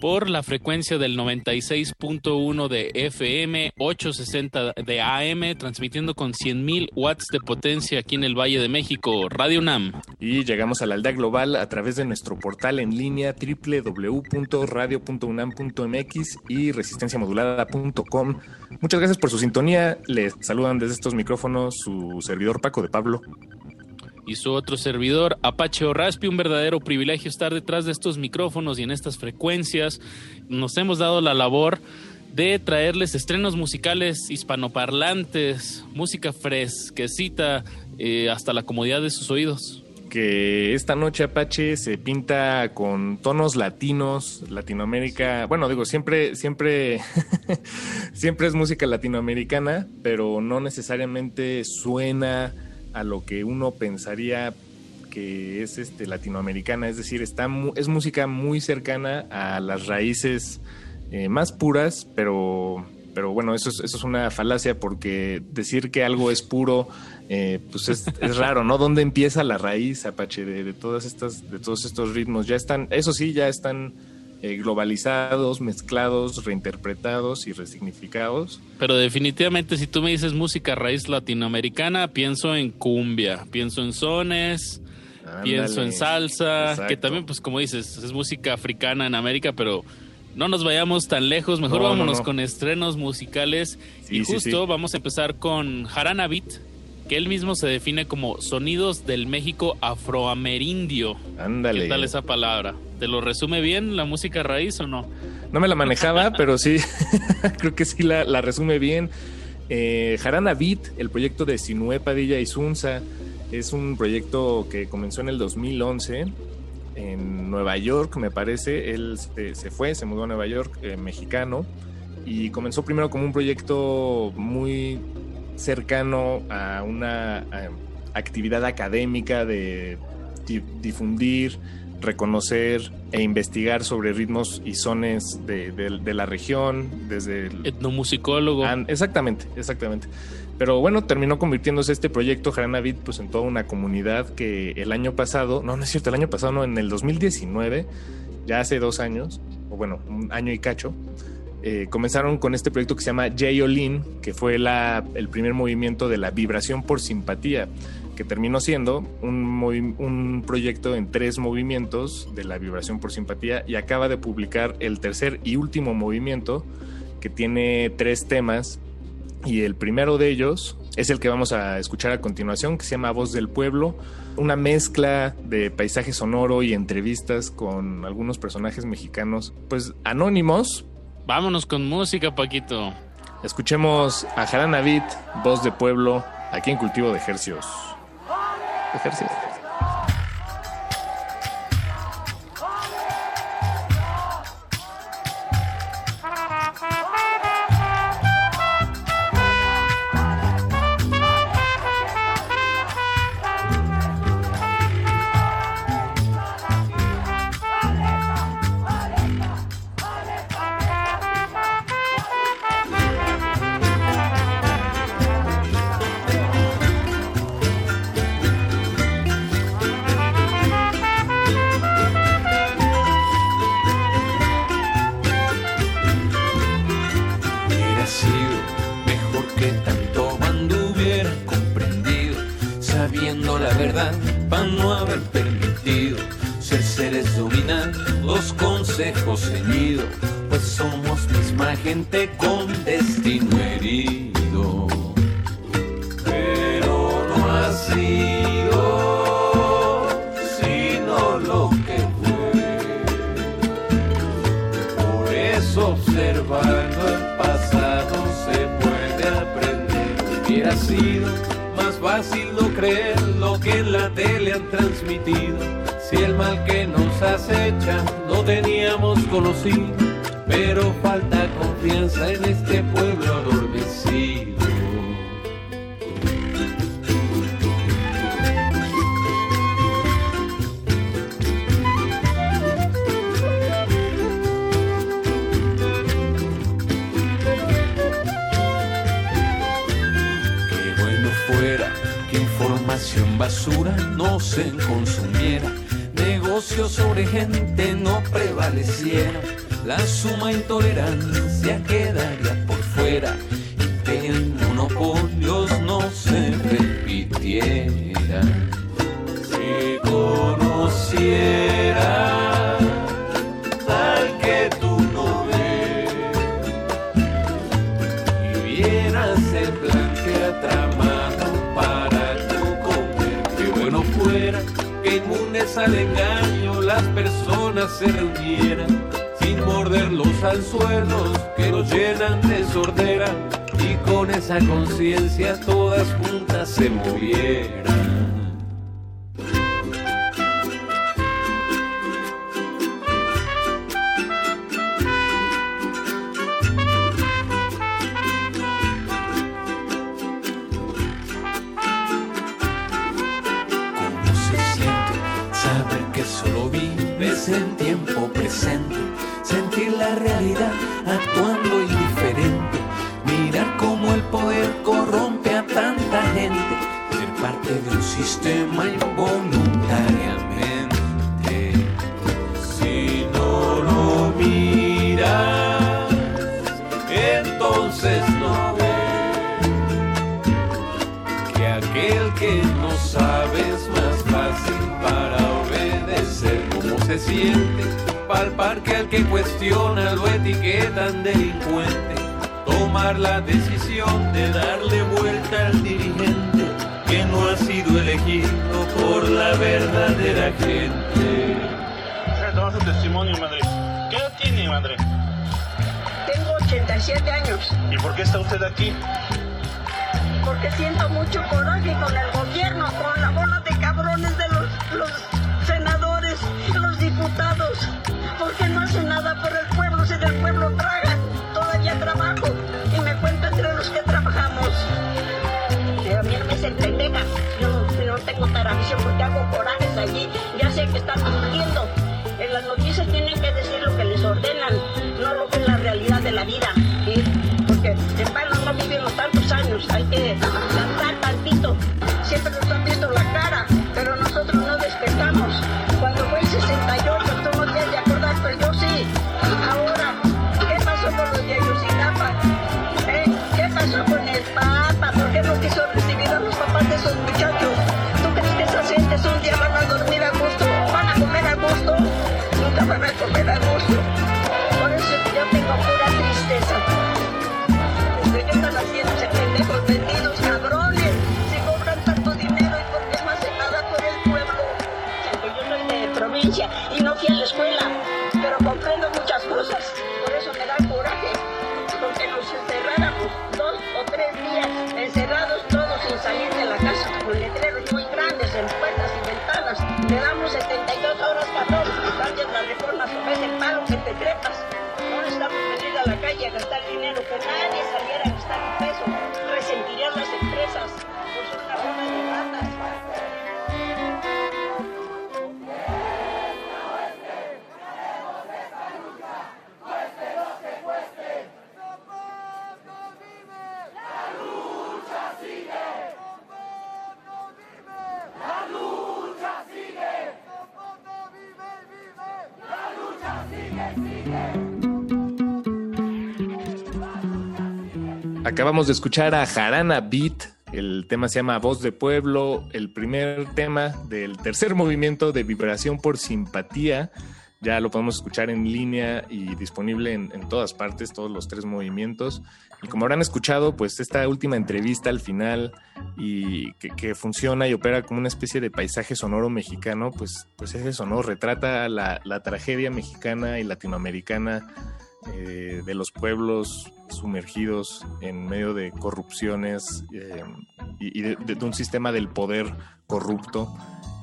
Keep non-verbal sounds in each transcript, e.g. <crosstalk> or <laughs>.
Por la frecuencia del 96.1 de FM, 860 de AM, transmitiendo con 100.000 watts de potencia aquí en el Valle de México, Radio UNAM. Y llegamos a la aldea global a través de nuestro portal en línea www.radio.unam.mx y resistenciamodulada.com. Muchas gracias por su sintonía. Les saludan desde estos micrófonos su servidor Paco de Pablo y su otro servidor, Apache Raspi. Un verdadero privilegio estar detrás de estos micrófonos y en estas frecuencias. Nos hemos dado la labor de traerles estrenos musicales hispanoparlantes, música fresquecita eh, hasta la comodidad de sus oídos. Que esta noche Apache se pinta con tonos latinos, Latinoamérica. Bueno, digo, siempre, siempre, <laughs> siempre es música latinoamericana, pero no necesariamente suena a lo que uno pensaría que es este latinoamericana, es decir, está es música muy cercana a las raíces eh, más puras, pero pero bueno, eso es, eso es una falacia porque decir que algo es puro, eh, pues es, es, <laughs> raro, ¿no? ¿Dónde empieza la raíz, Apache, de, de, todas estas, de todos estos ritmos? Ya están, eso sí, ya están eh, globalizados, mezclados, reinterpretados y resignificados. Pero definitivamente si tú me dices música raíz latinoamericana, pienso en cumbia, pienso en sones, pienso en salsa, que también pues como dices, es música africana en América, pero no nos vayamos tan lejos, mejor vámonos con estrenos musicales y justo vamos a empezar con Harana Beat que él mismo se define como sonidos del México afroamerindio. Ándale. ¿Qué tal esa palabra? ¿Te lo resume bien la música raíz o no? No me la manejaba, <laughs> pero sí, <laughs> creo que sí la, resume bien. Eh, Jarana Beat, el proyecto de Sinue Padilla y Sunza, es un proyecto que comenzó en el 2011 en Nueva York, me parece. Él se, fue, se mudó a Nueva York, eh, mexicano, y comenzó primero como un proyecto muy cercano a una actividad académica de difundir, reconocer e investigar sobre ritmos y sones de, la región, desde el... Etnomusicólogo. exactamente, exactamente. Pero bueno, terminó convirtiéndose este proyecto Jaranavit pues en toda una comunidad que el año pasado, no, no es cierto, el año pasado, no, en el 2019, ya hace dos años, o bueno, un año y cacho, eh, comenzaron con este proyecto que se llama J-Olin, que fue la, el primer movimiento de la vibración por simpatía, que terminó siendo un, un proyecto en tres movimientos de la vibración por simpatía y acaba de publicar el tercer y último movimiento que tiene tres temas y el primero de ellos es el que vamos a escuchar a continuación, que se llama Voz del Pueblo, una mezcla de paisaje sonoro y entrevistas con algunos personajes mexicanos, pues anónimos, Vámonos con música, Paquito. Escuchemos a Jarana Beat, voz de pueblo, aquí en Cultivo de Ejercios ejercicio. Acabamos de escuchar a Jarana Beat. El tema se llama Voz de Pueblo, el primer tema del tercer movimiento de Vibración por Simpatía. Ya lo podemos escuchar en línea y disponible en, en todas partes, todos los tres movimientos. Y como habrán escuchado, pues esta última entrevista al final y que, que, funciona y opera como una especie de paisaje sonoro mexicano, pues, pues es eso, ¿no? Retrata la, la tragedia mexicana y latinoamericana eh, de los pueblos sumergidos en medio de corrupciones eh, y, de, un sistema del poder corrupto.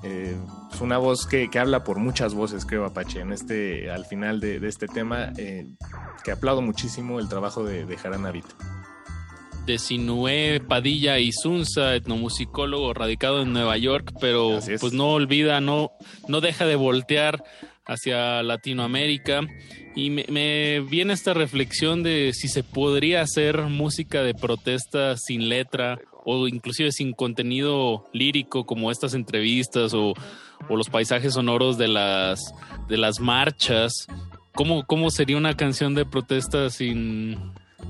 Eh, es una voz que, que, habla por muchas voces, creo, Apache, en este, al final de, este tema, que aplaudo muchísimo el trabajo de, de De Sinué, Padilla y Sunza, etnomusicólogo radicado en Nueva York, pero pues no olvida, no, no deja de voltear hacia Latinoamérica. Y me, me, viene esta reflexión de si se podría hacer música de protesta sin letra o inclusive sin contenido lírico como estas entrevistas o, o los paisajes sonoros de las, de las marchas. ¿Cómo, ¿Cómo sería una canción de protesta sin,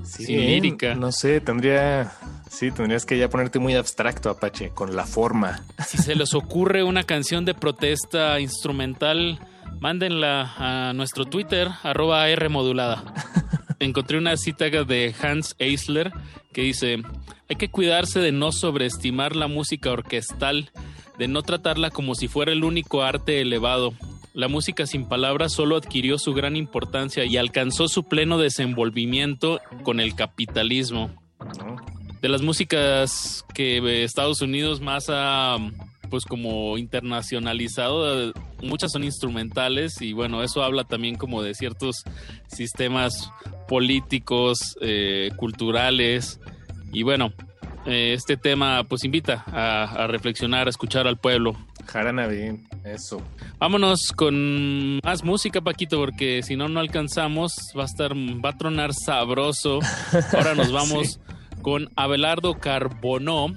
sin lírica. No sé, tendría. Sí, tendrías que ya ponerte muy abstracto, Apache, con la forma. Si se les ocurre una canción de protesta instrumental mándenla a nuestro Twitter, arroba R modulada. <laughs> Encontré una cita de Hans Eisler que dice, hay que cuidarse de no sobreestimar la música orquestal, de no tratarla como si fuera el único arte elevado. La música sin palabras solo adquirió su gran importancia y alcanzó su pleno desenvolvimiento con el capitalismo. De las músicas que Estados Unidos más ha pues como internacionalizado, muchas son instrumentales y bueno, eso habla también como de ciertos sistemas políticos, eh, culturales y bueno, eh, este tema pues invita a, reflexionar, a escuchar al pueblo. Jarana bien, eso. Vámonos con más música, Paquito, porque si no, no alcanzamos. Va a estar, va a tronar sabroso. <laughs> Ahora nos vamos con Abelardo Carbonó.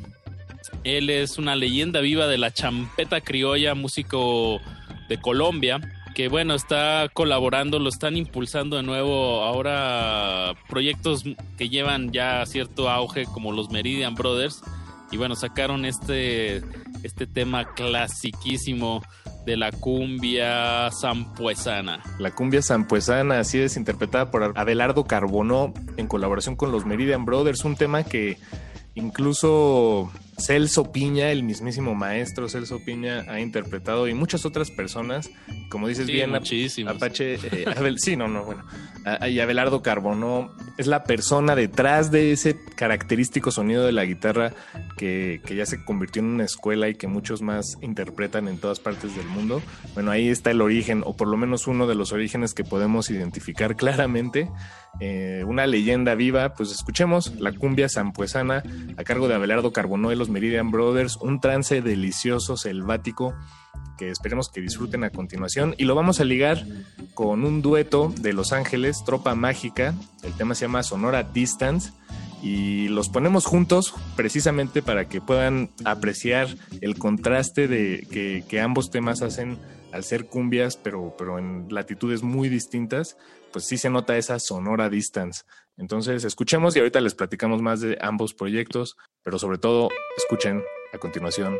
Él es una leyenda viva de la champeta criolla, músico de Colombia que bueno, está colaborando, lo están impulsando de nuevo ahora proyectos que llevan ya cierto auge como los Meridian Brothers y bueno, sacaron este este tema clasiquísimo de la cumbia zampuesana. La cumbia zampuesana, así es, interpretada por Abelardo Carbonó en colaboración con los Meridian Brothers, un tema que incluso Celso Piña, el mismísimo maestro Celso Piña, ha interpretado y muchas otras personas, como dices bien, Apache, eh, sí, no, no, bueno, y Abelardo Carbonó es la persona detrás de ese característico sonido de la guitarra que, que, ya se convirtió en una escuela y que muchos más interpretan en todas partes del mundo. Bueno, ahí está el origen, o por lo menos uno de los orígenes que podemos identificar claramente. Eh, una leyenda viva, pues escuchemos la cumbia zampuesana a cargo de Abelardo Carbonó y los Meridian Brothers, un trance delicioso, selvático, que esperemos que disfruten a continuación. Y lo vamos a ligar con un dueto de Los Ángeles, Tropa Mágica, el tema se llama Sonora Distance. Y los ponemos juntos precisamente para que puedan apreciar el contraste de que, que ambos temas hacen al ser cumbias, pero, pero en latitudes muy distintas pues sí se nota esa sonora distance. Entonces, escuchemos y ahorita les platicamos más de ambos proyectos, pero sobre todo, escuchen a continuación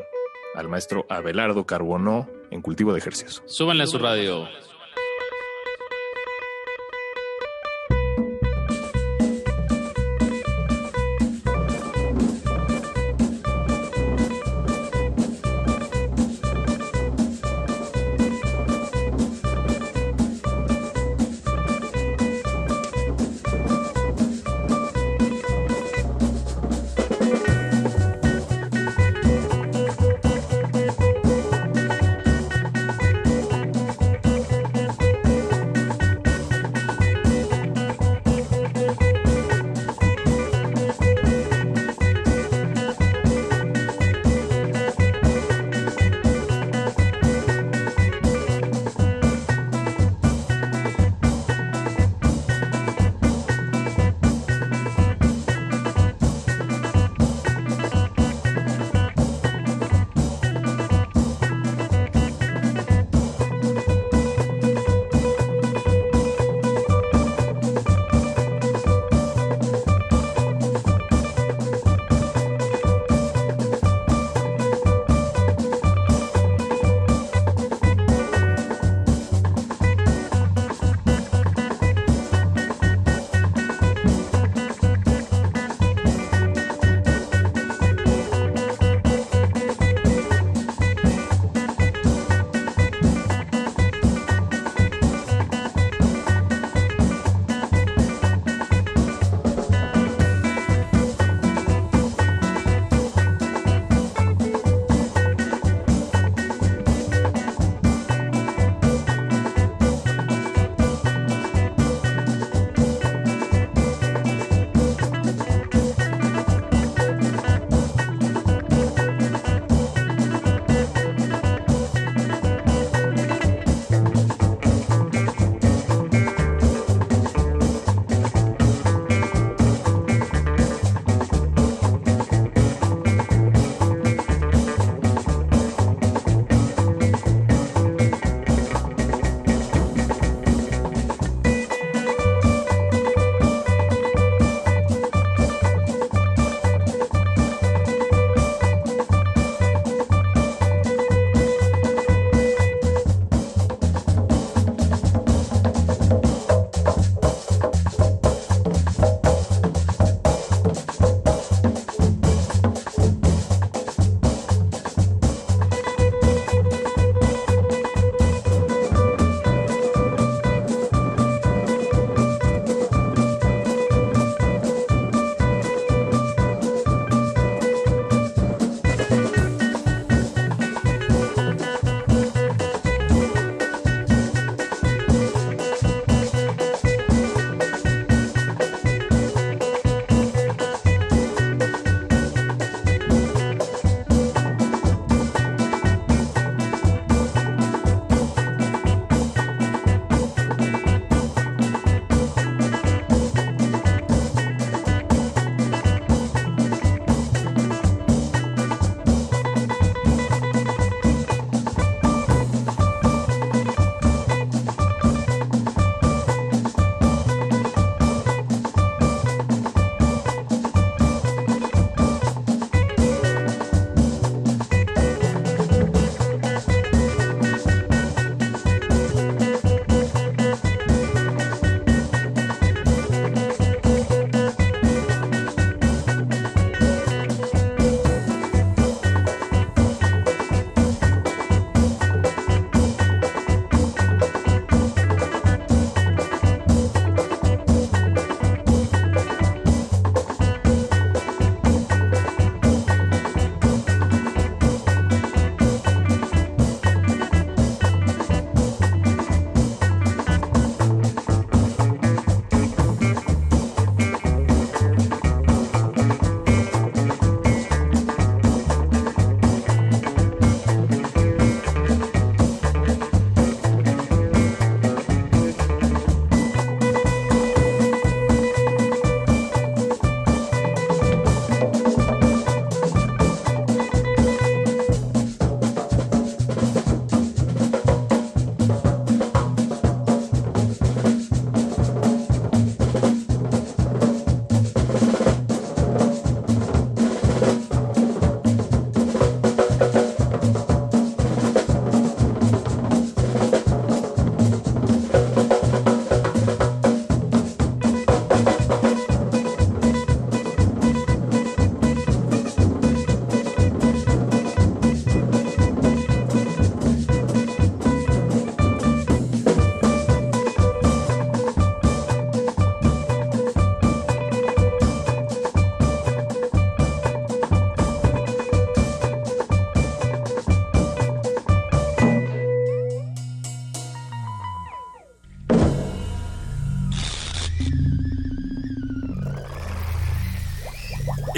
al maestro Abelardo Carbonó en cultivo de ejercicios. Súbanle a su radio.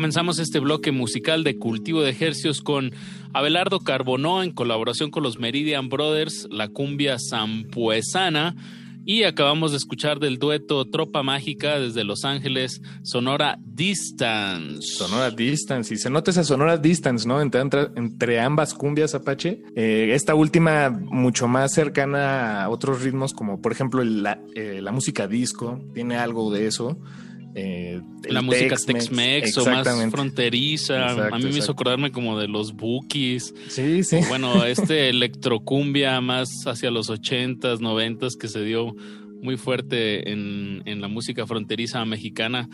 Comenzamos este bloque musical de cultivo de ejercios con Abelardo Carbonó en colaboración con los Meridian Brothers, la cumbia zampuesana. Y acabamos de escuchar del dueto Tropa Mágica desde Los Ángeles, Sonora Distance. Sonora Distance, y se nota esa Sonora Distance, ¿no? Entre, ambas cumbias Apache. Eh, esta última mucho más cercana a otros ritmos, como por ejemplo la, eh, la música disco, tiene algo de eso. Eh, la música Tex-Mex o más fronteriza. a mí me hizo acordarme como de los Bookies. Sí, sí. bueno, este <laughs> electrocumbia más hacia los 80s, 90s que se dio muy fuerte en, en la música fronteriza mexicana.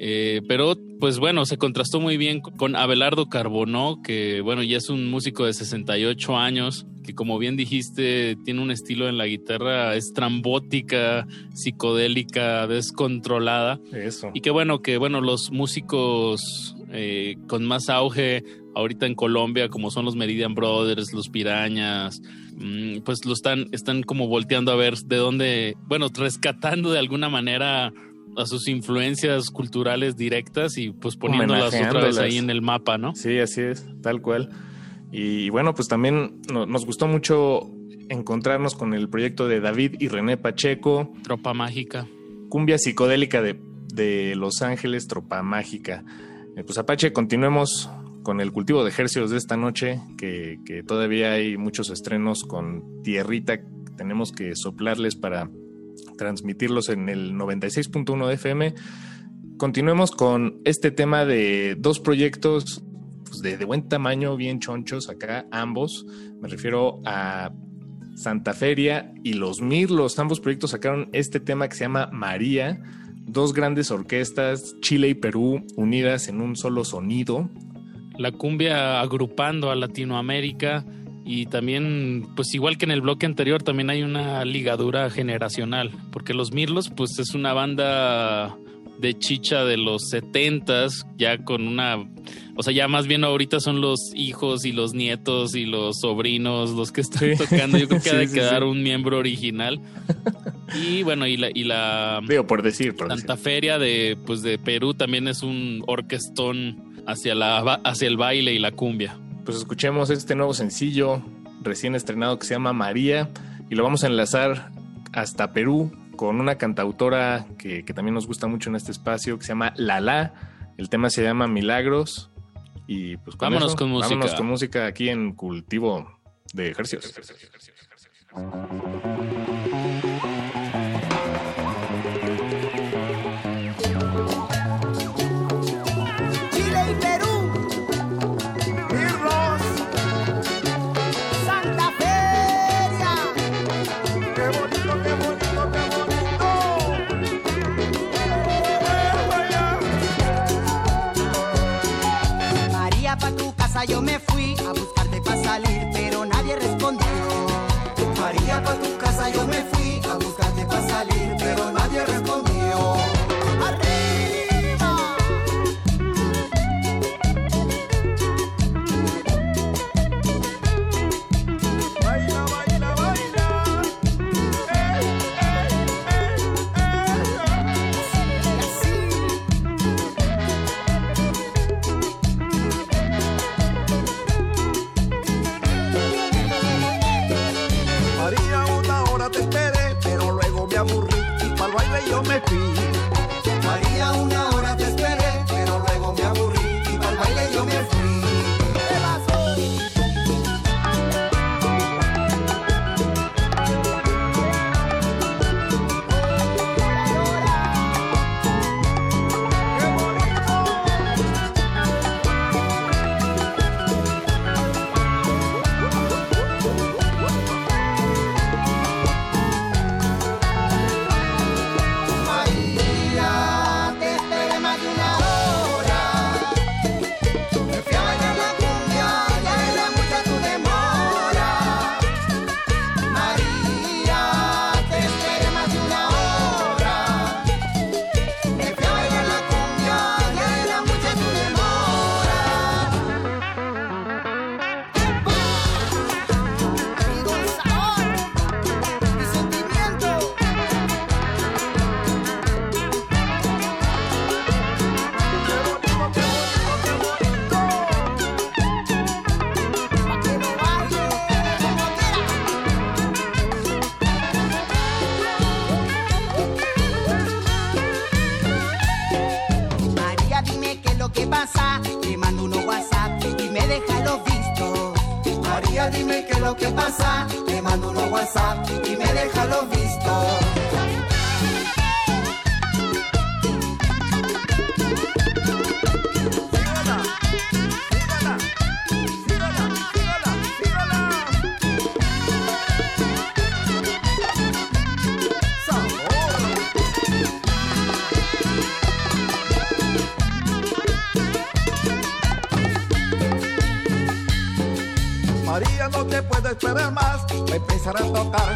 Eh, pero, pues bueno, se contrastó muy bien con Abelardo Carbonó, que bueno, ya es un músico de 68 años, que como bien dijiste, tiene un estilo en la guitarra estrambótica, psicodélica, descontrolada. Eso. Y que bueno, que bueno, los músicos eh, con más auge ahorita en Colombia, como son los Meridian Brothers, los Pirañas, mm, pues lo están, están como volteando a ver de dónde, bueno, rescatando de alguna manera a sus influencias culturales directas y pues poniéndolas otra vez ahí en el mapa, ¿no? Sí, así es, tal cual. Y bueno, pues también nos gustó mucho encontrarnos con el proyecto de David y René Pacheco. Tropa Mágica. Cumbia psicodélica de, de Los Ángeles, Tropa Mágica. Eh, pues Apache, continuemos con el cultivo de ejercicios de esta noche, que, que todavía hay muchos estrenos con tierrita. Tenemos que soplarles para transmitirlos en el 96.1 de FM. Continuemos con este tema de dos proyectos pues, de, buen tamaño, bien chonchos acá, ambos. Me refiero a Santa Feria y Los Mirlos. Ambos proyectos sacaron este tema que se llama María. Dos grandes orquestas, Chile y Perú, unidas en un solo sonido. La cumbia agrupando a Latinoamérica y también, pues igual que en el bloque anterior, también hay una ligadura generacional, porque Los Mirlos, pues es una banda de chicha de los setentas, ya con una, o sea, ya más bien ahorita son los hijos y los nietos y los sobrinos los que están tocando. Yo creo que <laughs> ha de quedar un miembro original. Y bueno, y la, y la por decir, Santa Feria de, pues de Perú también es un orquestón hacia la, hacia el baile y la cumbia. Pues escuchemos este nuevo sencillo recién estrenado que se llama María y lo vamos a enlazar hasta Perú con una cantautora que, también nos gusta mucho en este espacio, que se llama Lala. El tema se llama Milagros. Y pues vámonos con música. Vámonos con música aquí en Cultivo de Ejercicios. yo beber más, me empezará a tocar.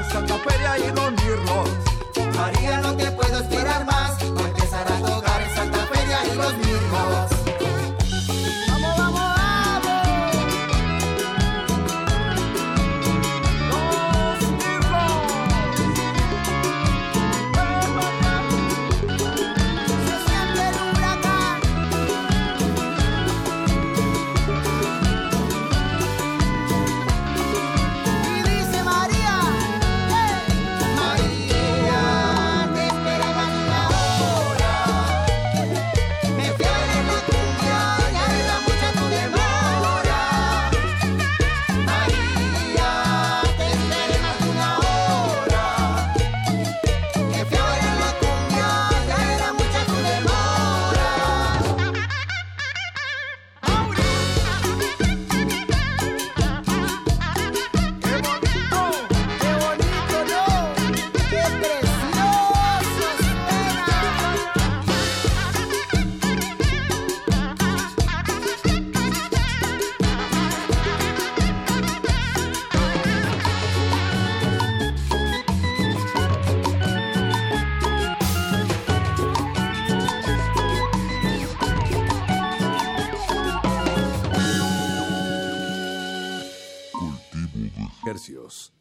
Hercios.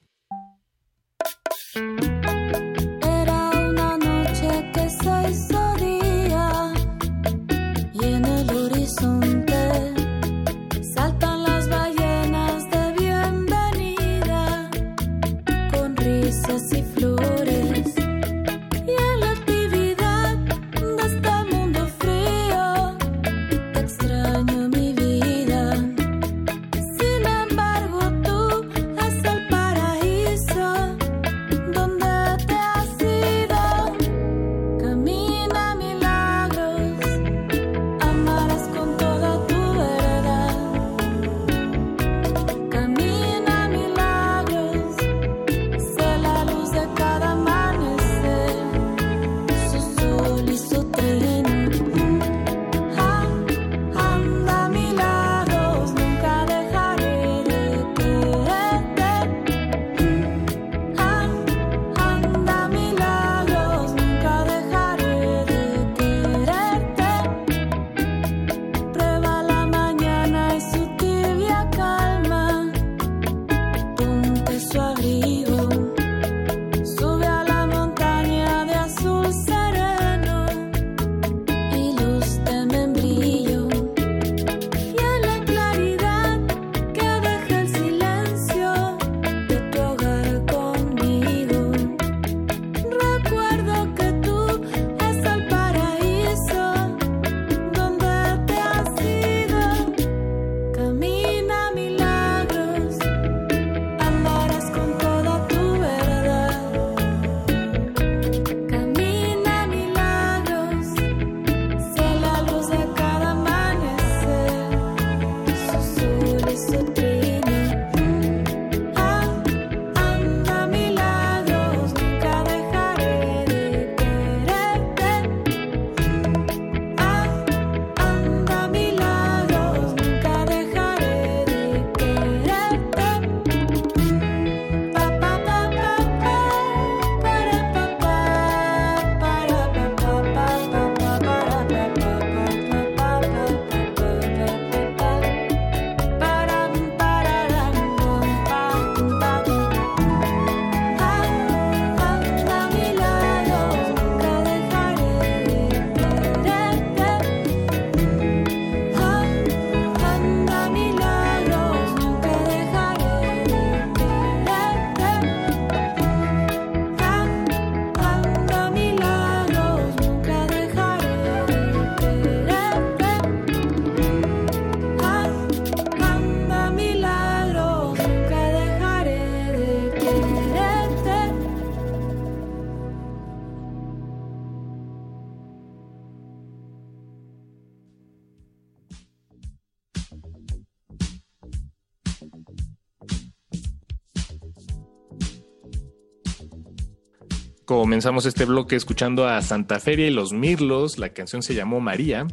Comenzamos este bloque escuchando a Santa Feria y los Mirlos. La canción se llamó María.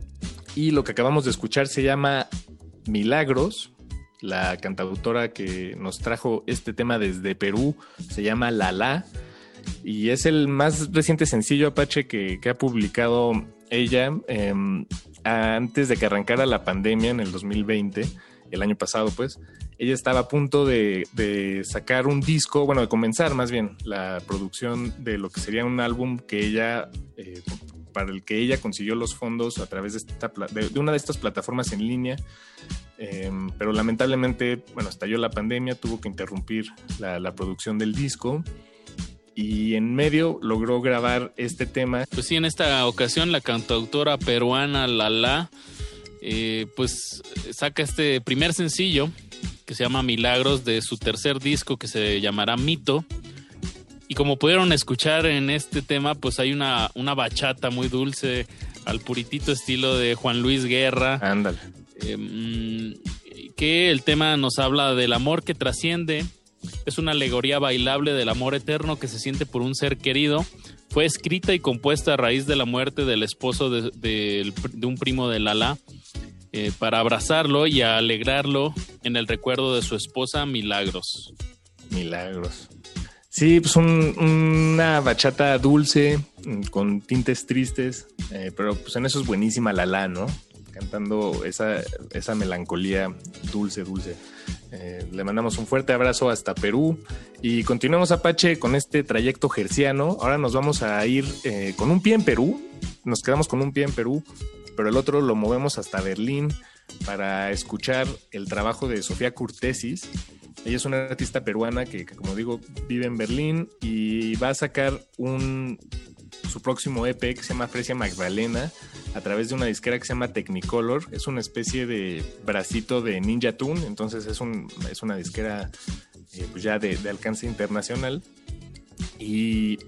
Y lo que acabamos de escuchar se llama Milagros. La cantautora que nos trajo este tema desde Perú se llama Lala. Y es el más reciente sencillo Apache que, ha publicado ella em, antes de que arrancara la pandemia en el 2020, el año pasado pues ella estaba a punto de, sacar un disco, bueno, de comenzar más bien la producción de lo que sería un álbum que ella, eh, para el que ella consiguió los fondos a través de, esta, de, una de estas plataformas en línea. Em, pero lamentablemente, bueno, estalló la pandemia, tuvo que interrumpir la, producción del disco y en medio logró grabar este tema. Pues sí, en esta ocasión la cantautora peruana Lala, eh, pues saca este primer sencillo que se llama Milagros de su tercer disco que se llamará Mito. Y como pudieron escuchar en este tema, pues hay una, una bachata muy dulce al puritito estilo de Juan Luis Guerra. Ándale. Em, que el tema nos habla del amor que trasciende. Es una alegoría bailable del amor eterno que se siente por un ser querido. Fue escrita y compuesta a raíz de la muerte del esposo de, de un primo de Lala eh, para abrazarlo y alegrarlo en el recuerdo de su esposa Milagros. Milagros. Sí, pues una bachata dulce, mm, con tintes tristes, eh, pero pues en eso es buenísima Lala, ¿no? cantando esa, esa melancolía dulce, dulce. Eh, le mandamos un fuerte abrazo hasta Perú y continuamos Apache con este trayecto gerciano. Ahora nos vamos a ir con un pie en Perú, nos quedamos con un pie en Perú, pero el otro lo movemos hasta Berlín para escuchar el trabajo de Sofía Curtesis. Ella es una artista peruana que, que, como digo, vive en Berlín y va a sacar un, su próximo EP que se llama Fresia Magdalena a través de una disquera que se llama Technicolor. Es una especie de bracito de Ninja Tune, entonces es, un, es una disquera eh, pues ya de, de, alcance internacional. Y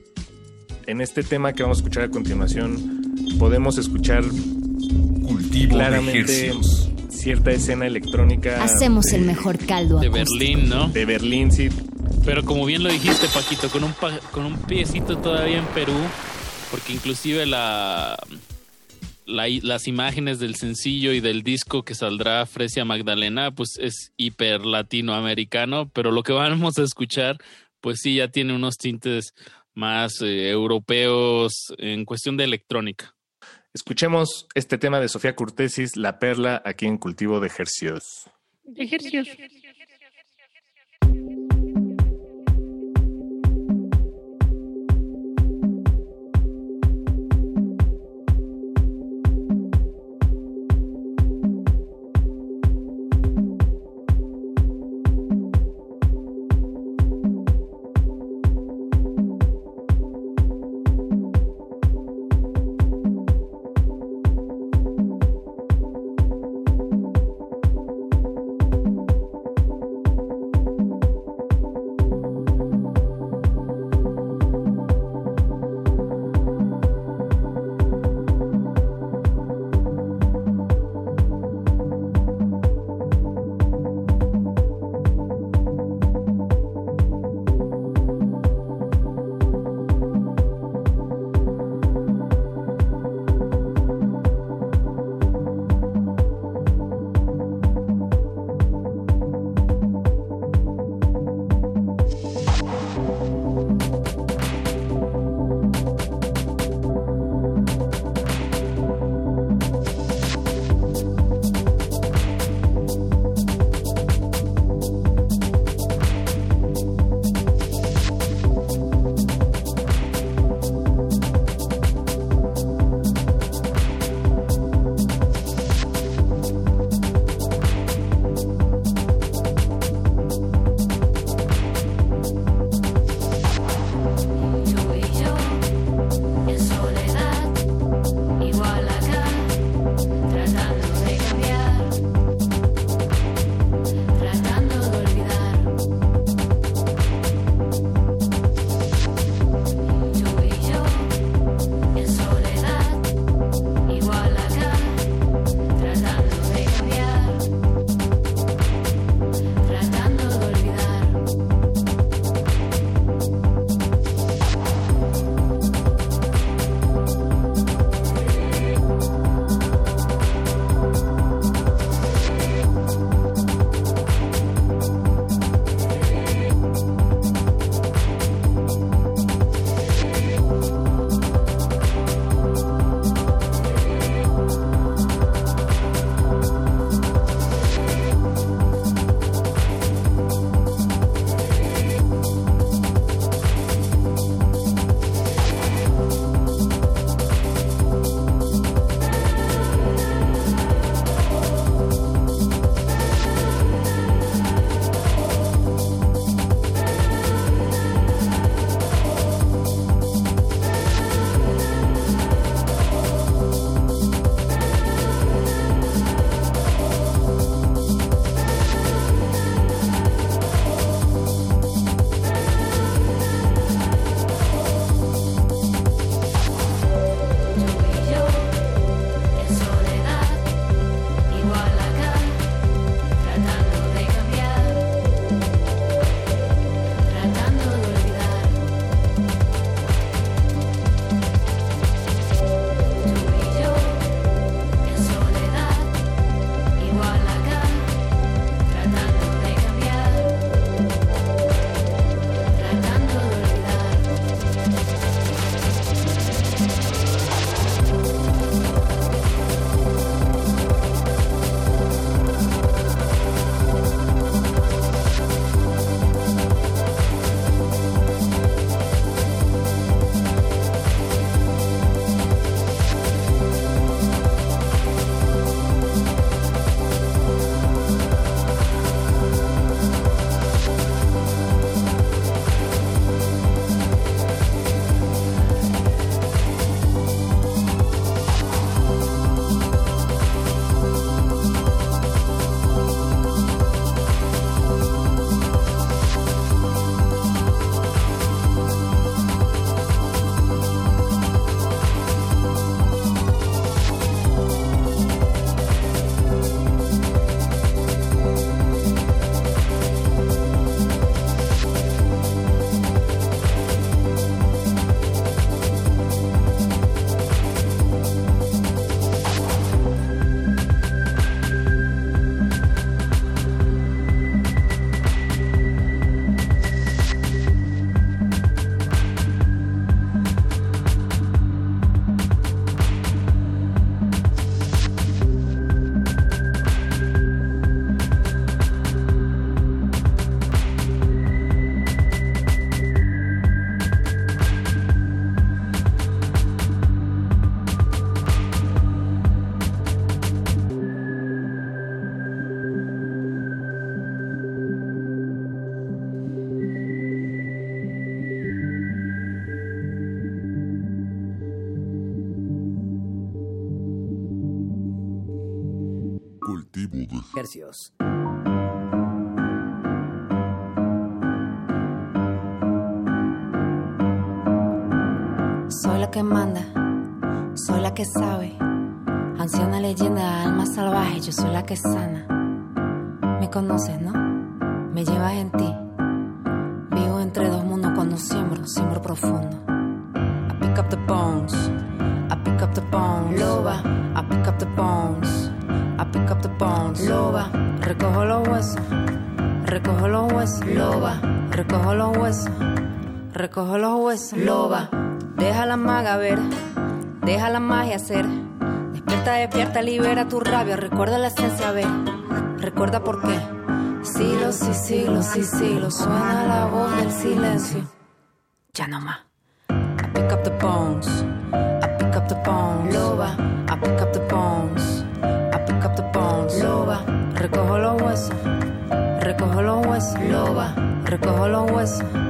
en este tema que vamos a escuchar a continuación, podemos escuchar Cultivo claramente cierta escena electrónica. Hacemos de, el mejor caldo. De Berlín, ¿no? De Berlín, sí. Pero como bien lo dijiste, Paquito, con un, pa con un piecito todavía en Perú, porque inclusive la, la, las imágenes del sencillo y del disco que saldrá Fresia Magdalena, pues es hiper latinoamericano, pero lo que vamos a escuchar, pues sí, ya tiene unos tintes más eh, europeos en cuestión de electrónica. Escuchemos este tema de Sofía Curtesis, La Perla, aquí en Cultivo de Ejercios. De Ejercios. Soy la que manda, soy la que sabe. Anciana leyenda, alma salvaje, yo soy la que sana. Me conoces, ¿no? Recojo los huesos. Loba. Deja la maga ver, deja la magia ser. Despierta, despierta, libera tu rabia. Recuerda la esencia, ver. Recuerda por qué. Siglos y siglos y siglos suena la voz del silencio. Ya no más. I pick up the bones. I pick up the bones. Loba. I pick up the bones. I pick up the bones. Loba. Recojo los huesos. Recojo los huesos. Loba. Recojo los huesos.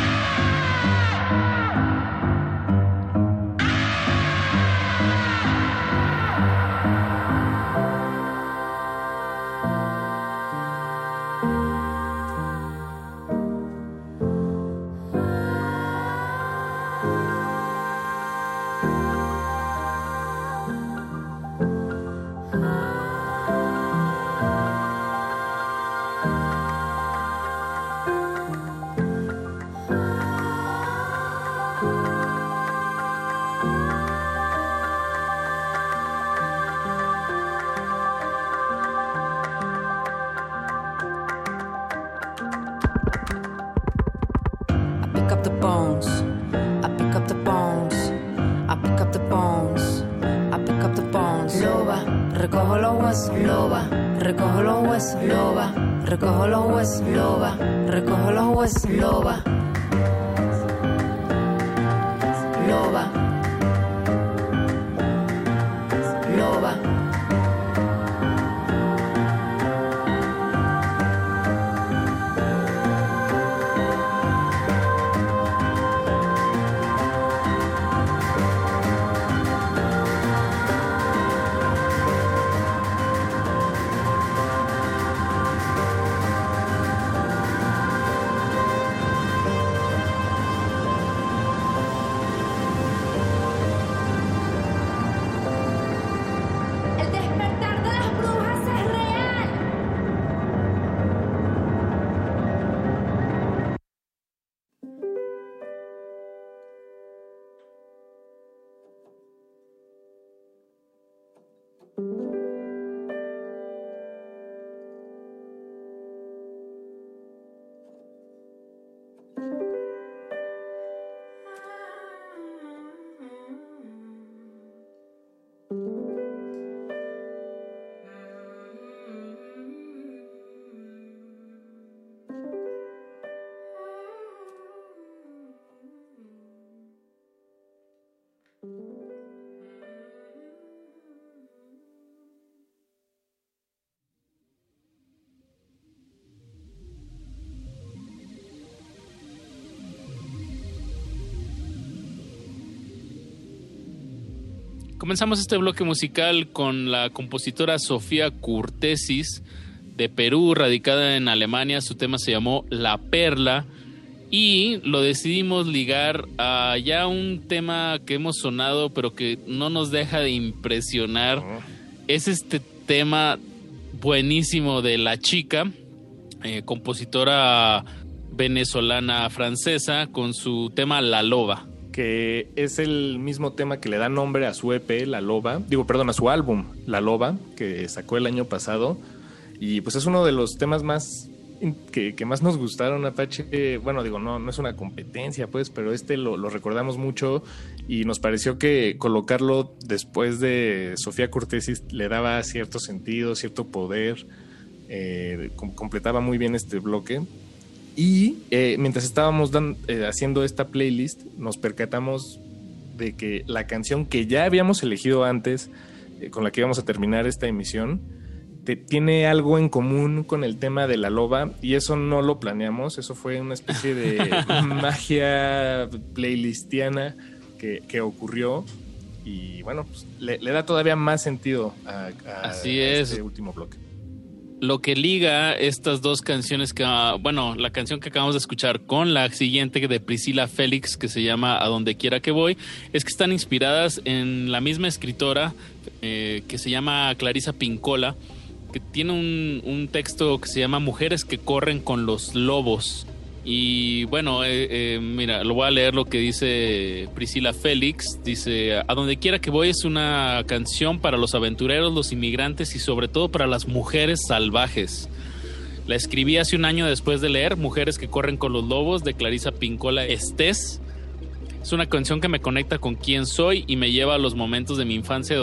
Comenzamos este bloque musical con la compositora Sofía Curtesis de Perú, radicada en Alemania. Su tema se llamó La Perla y lo decidimos ligar a ya un tema que hemos sonado pero que no nos deja de impresionar. Es este tema buenísimo de La Chica, eh, compositora venezolana francesa, con su tema La Loba. Que es el mismo tema que le da nombre a su EP, La Loba, digo, perdón, a su álbum, La Loba, que sacó el año pasado. Y pues es uno de los temas más que, más nos gustaron, Apache. Bueno, digo, no, no es una competencia, pues, pero este lo, recordamos mucho y nos pareció que colocarlo después de Sofía Cortés le daba cierto sentido, cierto poder, eh, completaba muy bien este bloque. Y eh, mientras estábamos eh, haciendo esta playlist, nos percatamos de que la canción que ya habíamos elegido antes, eh, con la que íbamos a terminar esta emisión, tiene algo en común con el tema de la loba y eso no lo planeamos, eso fue una especie de <laughs> magia playlistiana que, ocurrió. Y bueno, pues, le, da todavía más sentido a, Así es. este último bloque lo que liga estas dos canciones que, bueno, la canción que acabamos de escuchar con la siguiente de Priscila Félix que se llama A donde quiera que voy, es que están inspiradas en la misma escritora eh, que se llama Clarisa Pincola, que tiene un, un texto que se llama Mujeres que corren con los lobos. Y bueno, eh, eh, mira, lo voy a leer lo que dice Priscila Félix. Dice, a donde quiera que voy es una canción para los aventureros, los inmigrantes y sobre todo para las mujeres salvajes. La escribí hace un año después de leer Mujeres que corren con los lobos de Clarisa Pincola Estés. Es una canción que me conecta con quién soy y me lleva a los momentos de mi infancia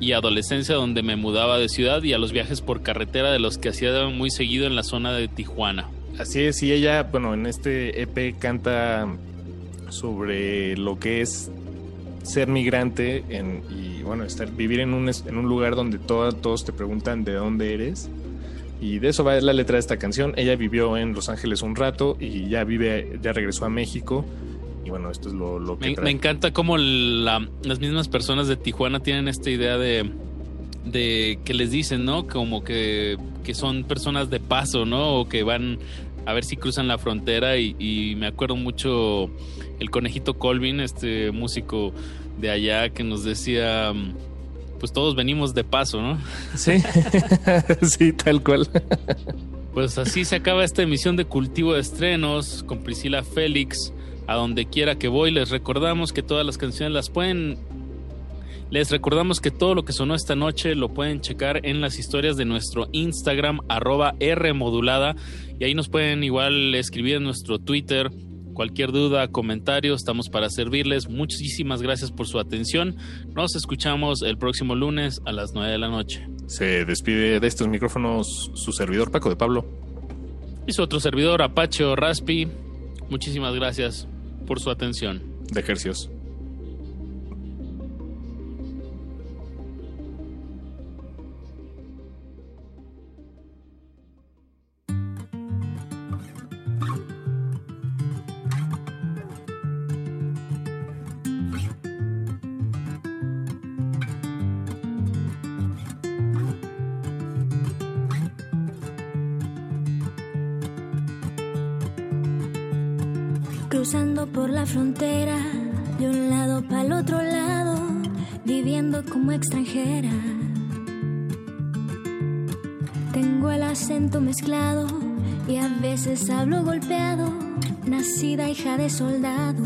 y adolescencia donde me mudaba de ciudad y a los viajes por carretera de los que hacía muy seguido en la zona de Tijuana. Así es, y ella, bueno, en este EP canta sobre lo que es ser migrante en, y, bueno, estar, vivir en un, en un lugar donde todos te preguntan de dónde eres. Y de eso va la letra de esta canción. Ella vivió en Los Ángeles un rato y ya vive, ya regresó a México. Y bueno, esto es lo, que. Me, me encanta cómo las mismas personas de Tijuana tienen esta idea de, de que les dicen, ¿no? Como que, que son personas de paso, ¿no? O que van a ver si cruzan la frontera y, me acuerdo mucho el conejito Colvin, este músico de allá que nos decía, pues todos venimos de paso, ¿no? Sí, <laughs> sí, tal cual. Pues así se acaba esta emisión de Cultivo de Estrenos con Priscila Félix. A donde quiera que voy, les recordamos que todas las canciones las pueden les recordamos que todo lo que sonó esta noche lo pueden checar en las historias de nuestro Instagram, arroba Rmodulada, y ahí nos pueden igual escribir en nuestro Twitter. Cualquier duda, comentario, estamos para servirles. Muchísimas gracias por su atención. Nos escuchamos el próximo lunes a las 9 de la noche. Se despide de estos micrófonos su servidor Paco de Pablo. Y su otro servidor Apache Raspi. Muchísimas gracias por su atención. De ejercicios. De un lado para el otro lado, viviendo como extranjera. Tengo el acento mezclado y a veces hablo golpeado, nacida hija de soldado.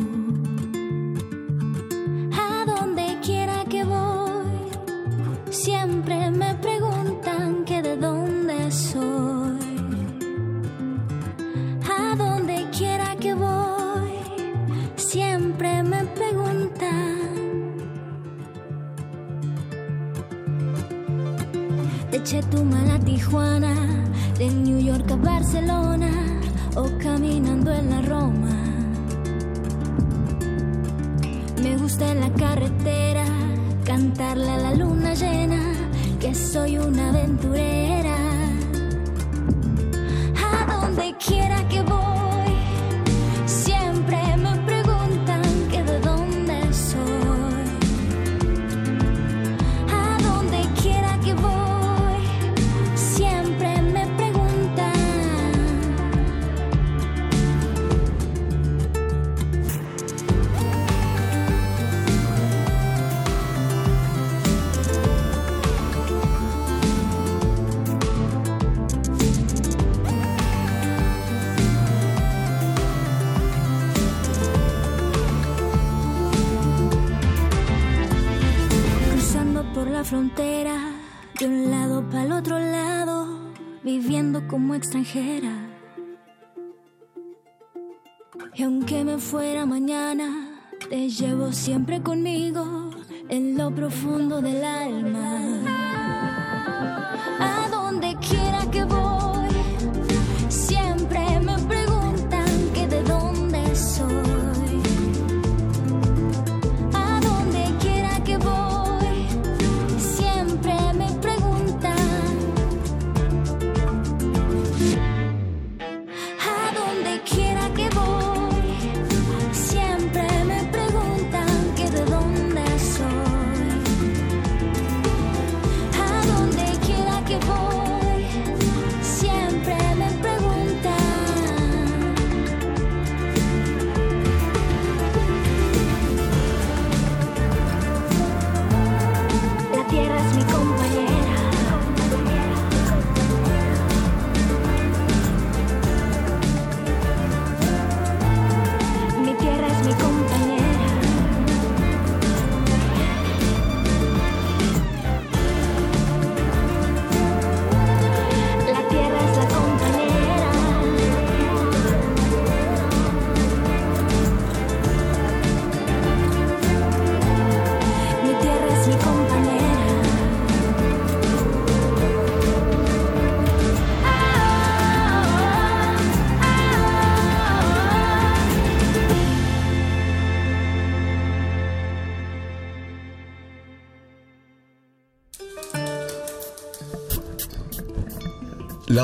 Siempre conmigo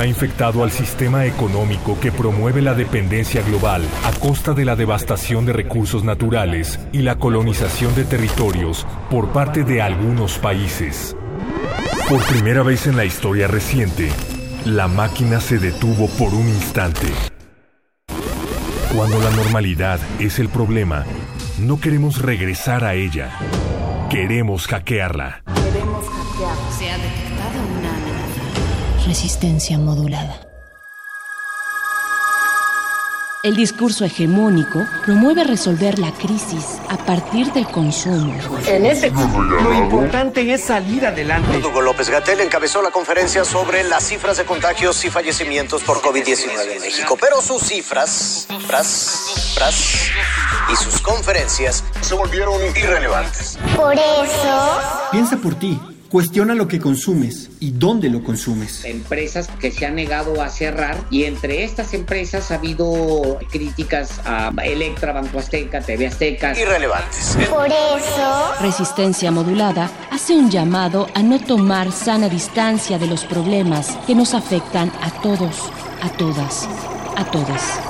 Ha infectado al sistema económico que promueve la dependencia global a costa de la devastación de recursos naturales y la colonización de territorios por parte de algunos países. Por primera vez en la historia reciente, la máquina se detuvo por un instante. Cuando la normalidad es el problema, no queremos regresar a ella. Queremos hackearla. Resistencia modulada. El discurso hegemónico promueve resolver la crisis a partir del consumo. En ese Lo importante es salir adelante. Hugo López Gatel encabezó la conferencia sobre las cifras de contagios y fallecimientos por COVID-19 en México. Pero sus cifras, cifras, cifras y sus conferencias se volvieron irrelevantes. Por eso... Piensa por ti. Cuestiona lo que consumes y dónde lo consumes. Empresas que se han negado a cerrar y entre estas empresas ha habido críticas a Electra, Banco Azteca, TV Azteca. Irrelevantes. Por eso... Resistencia modulada hace un llamado a no tomar sana distancia de los problemas que nos afectan a todos, a todas, a todas.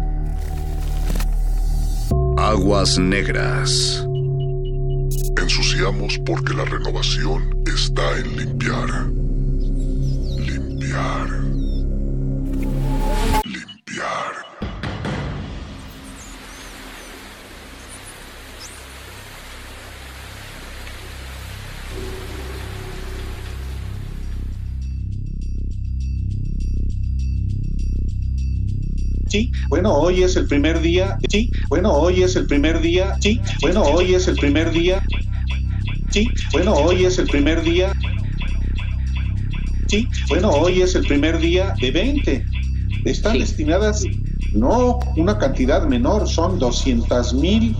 Aguas negras. Ensuciamos porque la renovación está en limpiar. Limpiar. Sí, bueno, hoy es el primer día. Sí, bueno, hoy es el primer día. Sí, bueno, hoy es el primer día. Sí, bueno, hoy es el primer día. Sí, bueno, hoy es el primer día de 20. Están destinadas, no una cantidad menor, son 200 mil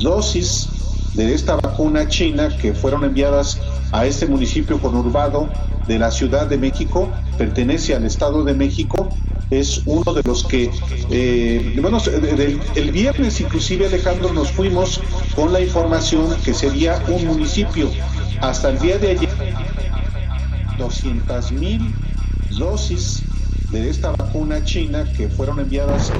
dosis de esta vacuna china que fueron enviadas a este municipio conurbado de la Ciudad de México, pertenece al Estado de México, es uno de los que, eh, bueno, el viernes inclusive Alejandro nos fuimos con la información que sería un municipio. Hasta el día de ayer, 200 mil dosis de esta vacuna china que fueron enviadas.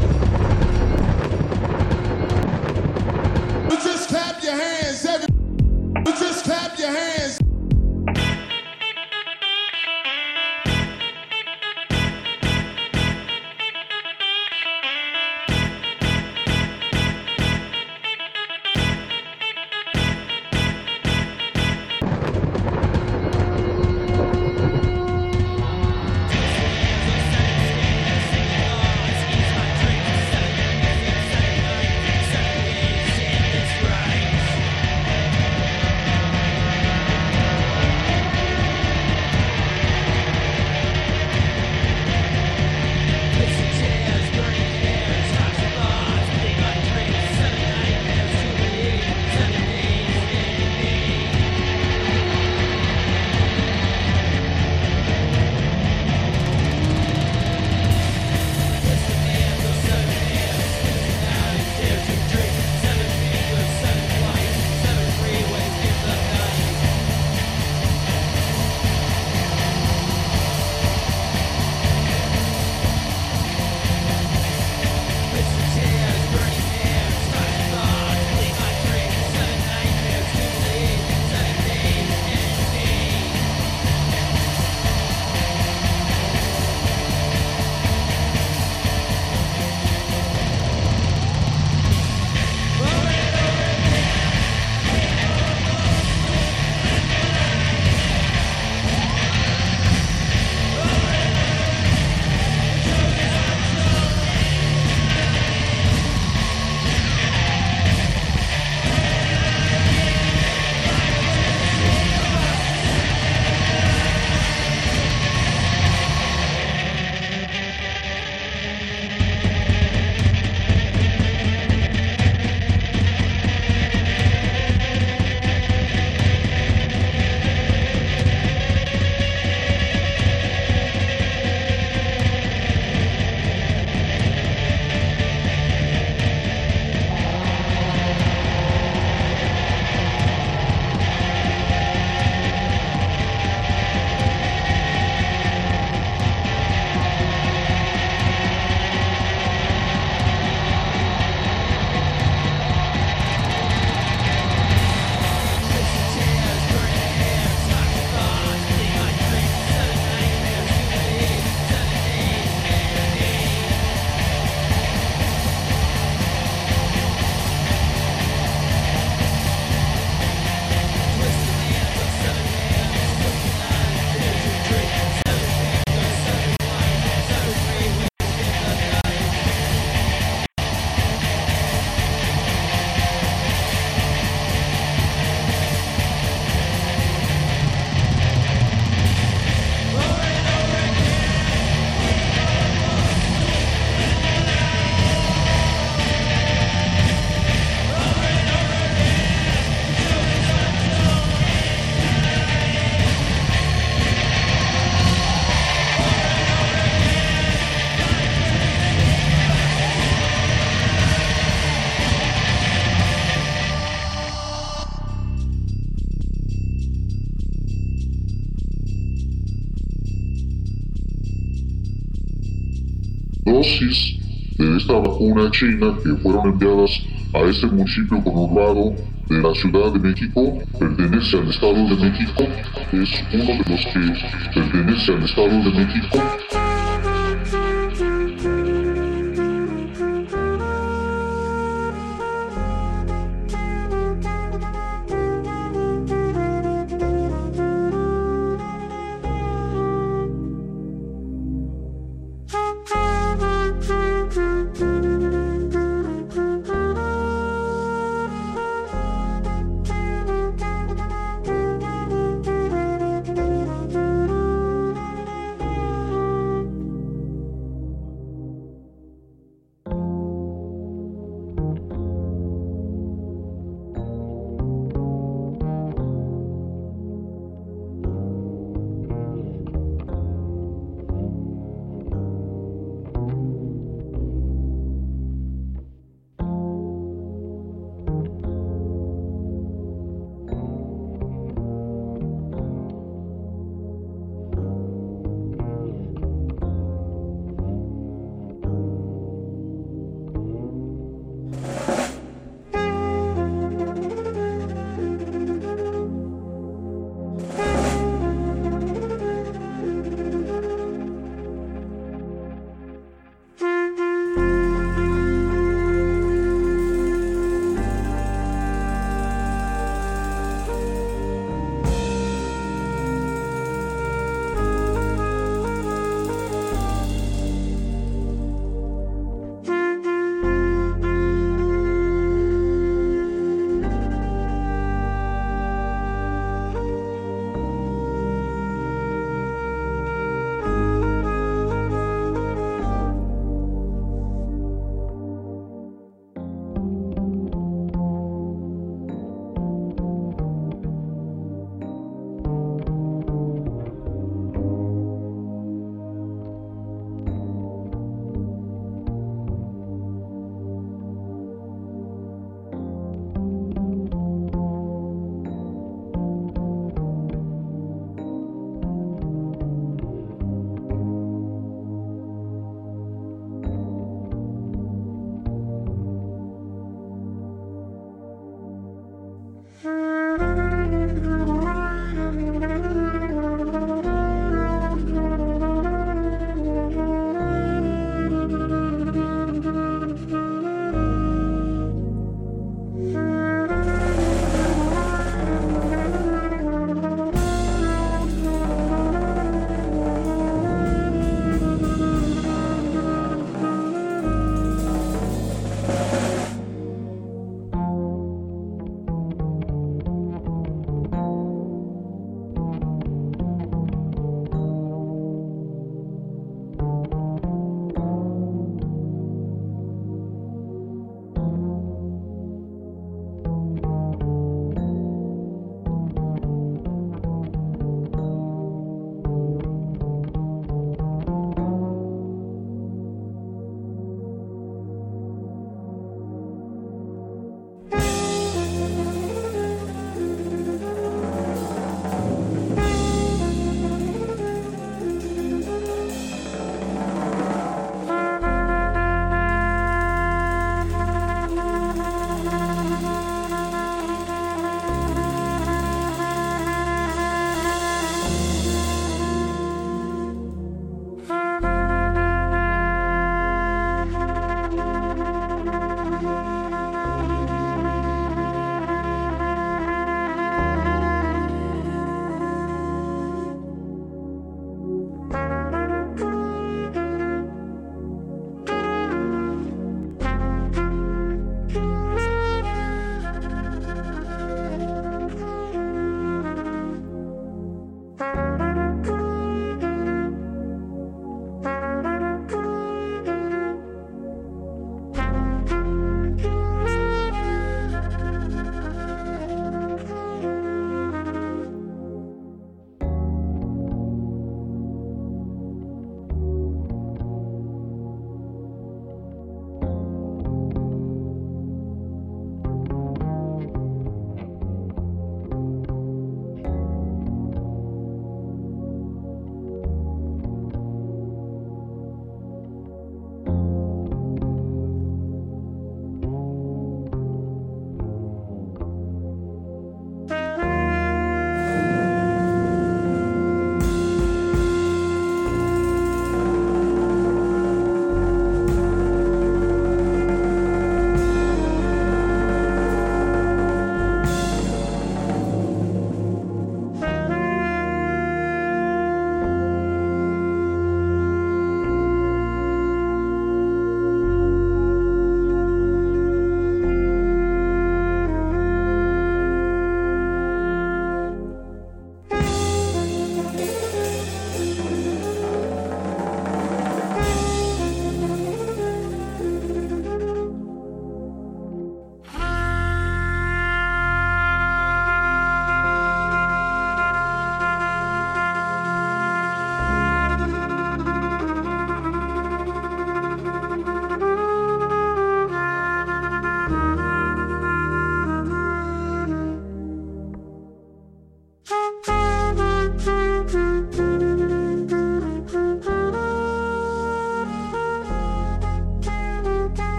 De esta vacuna china que fueron enviadas a este municipio conurbado de la Ciudad de México, pertenece al Estado de México, es uno de los que pertenece al Estado de México.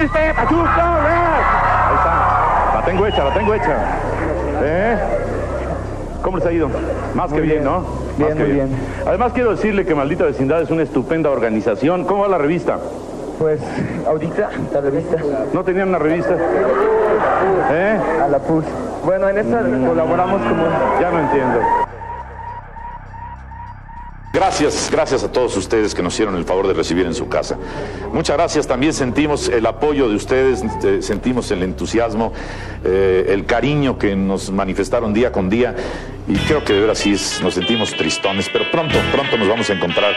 Ahí está. La tengo hecha, la tengo hecha. ¿Eh? ¿Cómo les ha ido? Más que bien, ¿no? Bien, muy bien. Además quiero decirle que Maldita Vecindad es una estupenda organización. ¿Cómo va la revista? Pues, ahorita, la revista. ¿No tenían una revista? ¿Eh? A la PUS. Bueno, en esta colaboramos como... Ya no entiendo. Gracias, gracias a todos ustedes que nos hicieron el favor de recibir en su casa. Muchas gracias, también sentimos el apoyo de ustedes, eh, sentimos el entusiasmo, eh, el cariño que nos manifestaron día con día y creo que de verdad sí nos sentimos tristones, pero pronto, pronto nos vamos a encontrar.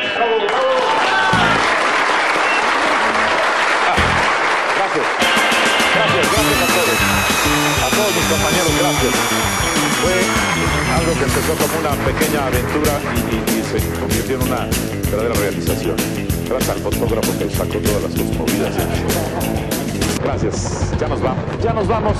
Gracias, gracias, gracias a todos, a todos mis compañeros, gracias. Fue algo que empezó como una pequeña aventura y, se convirtió en una verdadera realización. Gracias al fotógrafo que sacó todas las cosas movidas. Gracias, ya nos vamos, ya nos vamos.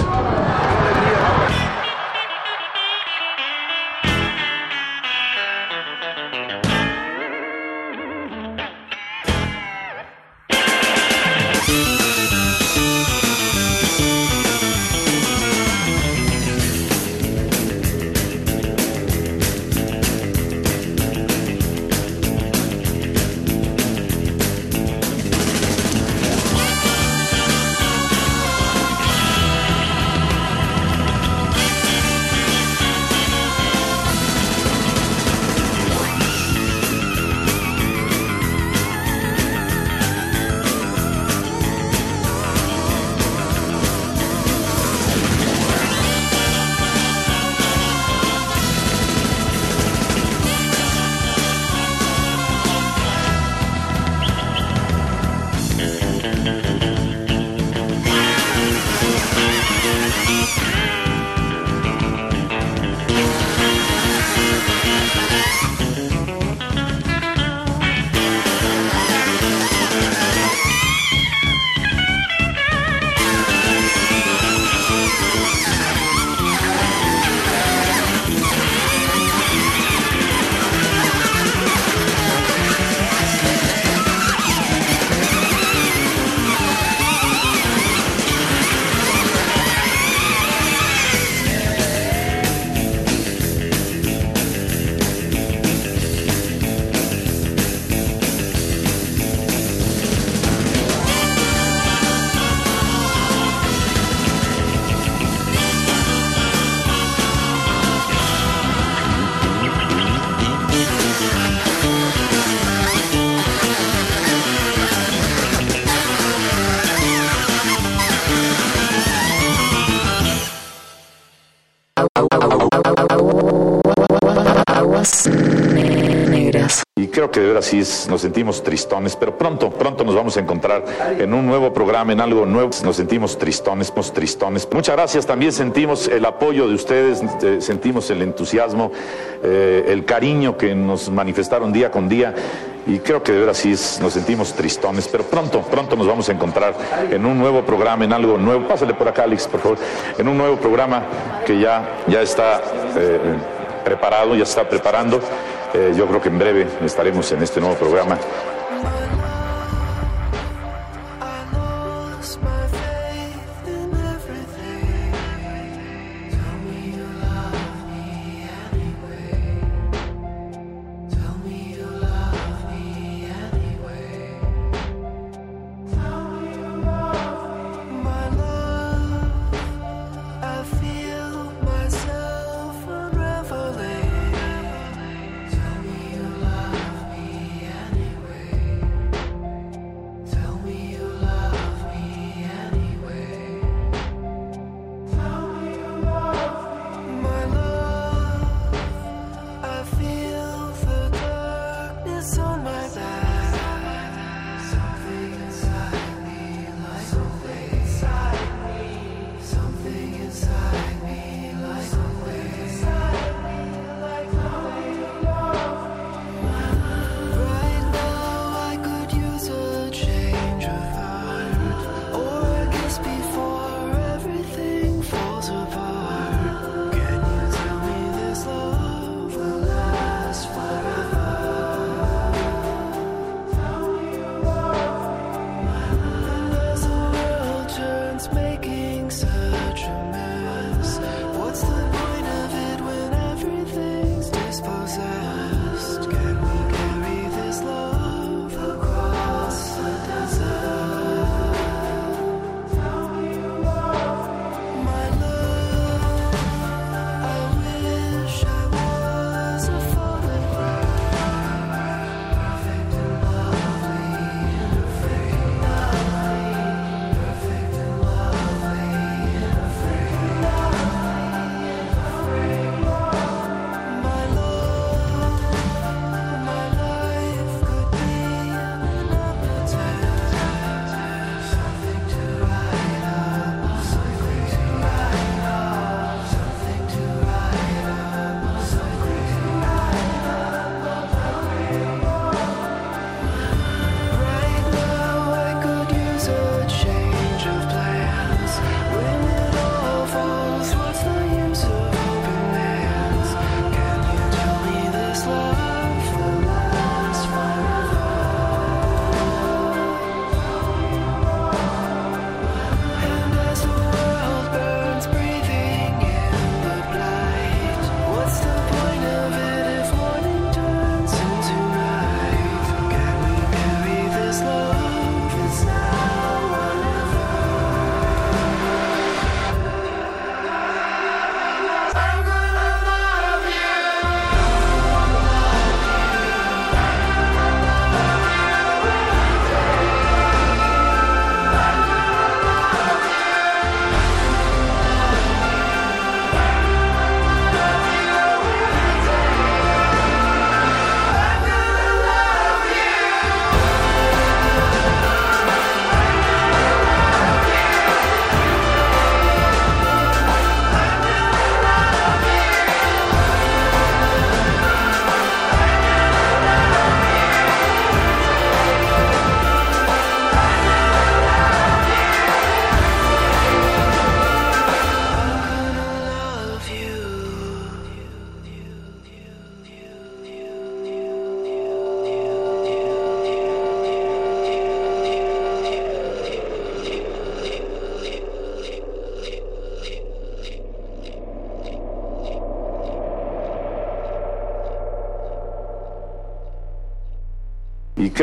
Creo que de verdad sí es- nos sentimos tristones, pero pronto, pronto nos vamos a encontrar en un nuevo programa, en algo nuevo. Nos sentimos tristones, nos tristones. Muchas gracias, también sentimos el apoyo de ustedes, eh, sentimos el entusiasmo, eh, el cariño que nos manifestaron día con día. Y creo que de verdad sí es- nos sentimos tristones, pero pronto, pronto nos vamos a encontrar en un nuevo programa, en algo nuevo. Pásale por acá, Alex, por favor. En un nuevo programa que ya, ya está eh, preparado, ya está preparando. Eh, yo creo que en breve estaremos en este nuevo programa.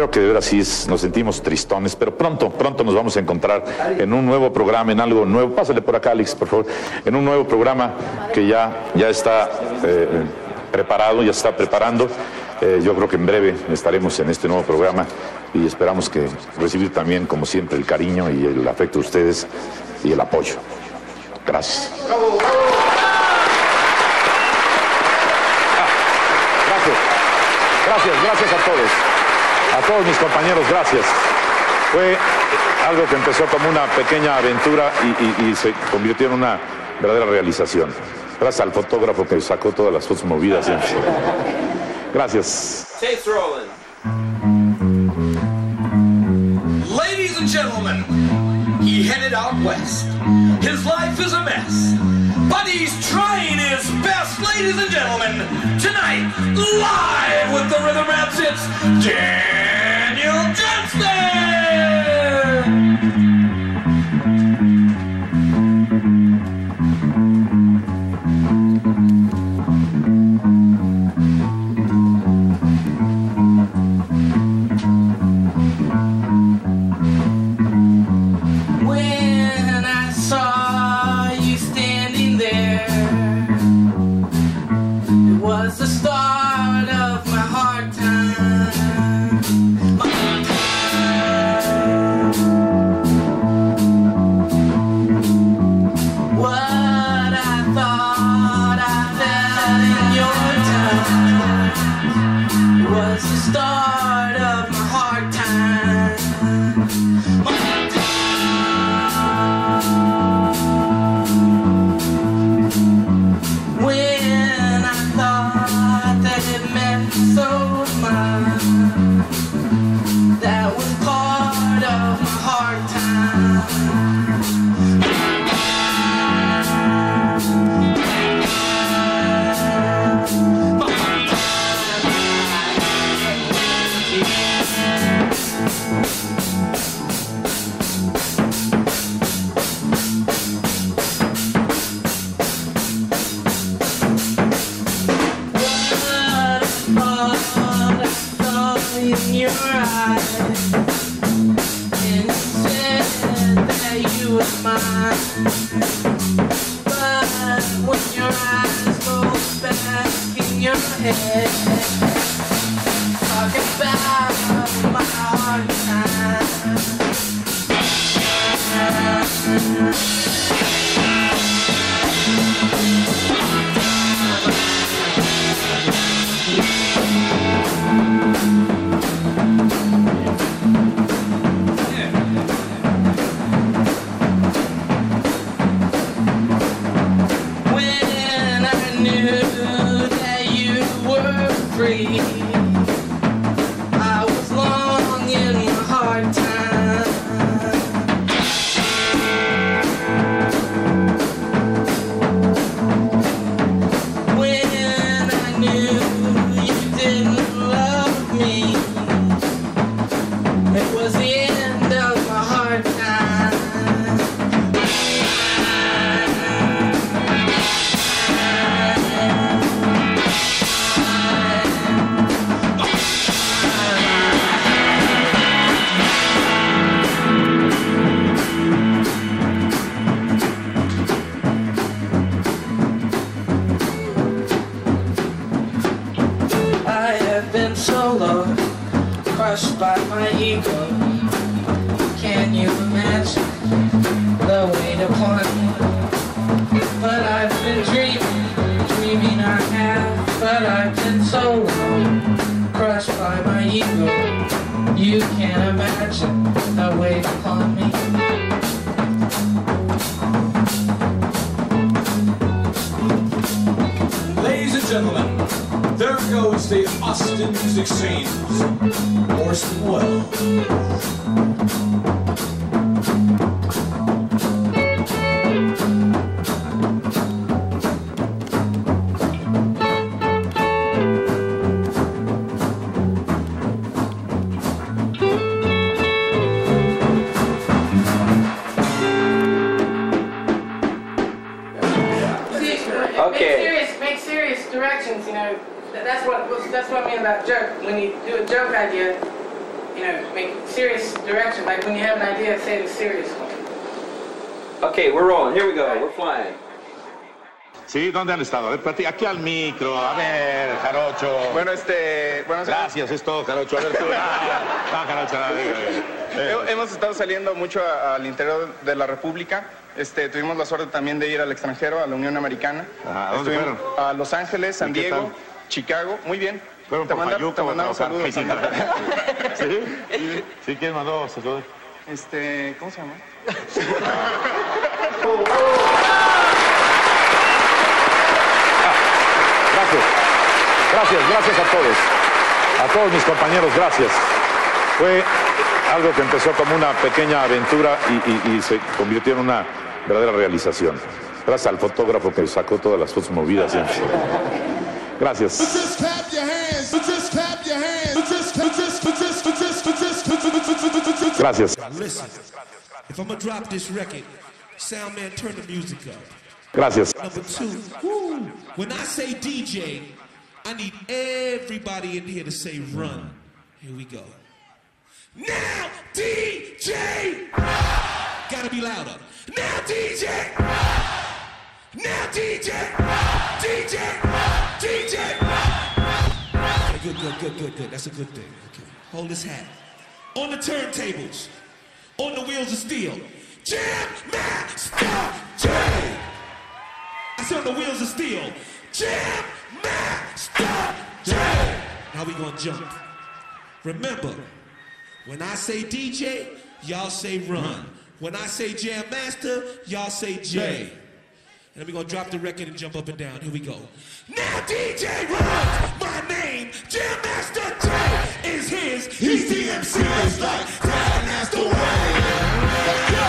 Creo que de verdad sí es, nos sentimos tristones, pero pronto, pronto nos vamos a encontrar en un nuevo programa, en algo nuevo. Pásale por acá, Alex, por favor. En un nuevo programa que ya, ya está eh, preparado, ya está preparando. Eh, yo creo que en breve estaremos en este nuevo programa y esperamos que recibir también, como siempre, el cariño y el afecto de ustedes y el apoyo. Gracias. Gracias, gracias, gracias a todos. Todos mis compañeros, gracias. Fue algo que empezó como una pequeña aventura y, se convirtió en una verdadera realización. Gracias al fotógrafo que sacó todas las fotos movidas. Gracias. Ladies and gentlemen, he headed out west. His life is a mess, but he's trying his best. Ladies and gentlemen, tonight, live with the Rhythm Rats, it's Dempsey! That's what that's what I mean about joke. When you do a joke idea, you know, make serious direction. Like when you have an idea, say it a serious one. Okay, we're rolling. Here we go. We're flying. Sí, ¿dónde han estado? A ver, plati- aquí al micro, a ver, Jarocho. Bueno, este. Bueno, Gracias, es todo, Jarocho. A ver, tú. <laughs> Ah, no, Jarocho, no, digo, eh. He- Hemos estado saliendo mucho a- al interior de la República. Este, tuvimos la suerte también de ir al extranjero, a la Unión Americana. ¿a dónde Estuvimos A Los Ángeles, San ¿Y qué Diego, tal? Chicago. Muy bien. Fueron te, por manda- Fayuca te saludos. <laughs> Sí, ¿Sí? <laughs> ¿Sí? ¿Quién mandó saludos? Este, ¿cómo se llama? <laughs> Gracias. Gracias, gracias a todos. A todos mis compañeros, gracias. Fue algo que empezó como una pequeña aventura y, y- y se convirtió en una verdadera realización. Gracias al fotógrafo que sacó todas las fotos movidas. Gracias. Just clap your hands. Just clap your hands. Just, just, just, just, just, just, just. Gracias. Listen, if I'm gonna drop this record, sound man, turn the music up. Gracias. Number two, woo. when I say DJ, I need everybody in here to say run. Here we go. Now DJ, gotta be louder. Now DJ, now DJ, DJ, DJ. Okay, good, good, good, good, good. That's a good thing. Okay, hold this hat. On the turntables, on the wheels of steel, Jam Master J. I said on the wheels of steel. Jam Master J. Now we gonna jump. Remember, when I say DJ, y'all say run. When I say Jam Master, y'all say J. And then we gonna drop the record and jump up and down. Here we go. Now DJ runs. My name, Jam Master J, is his. He's the MC. It's like that. That's the way.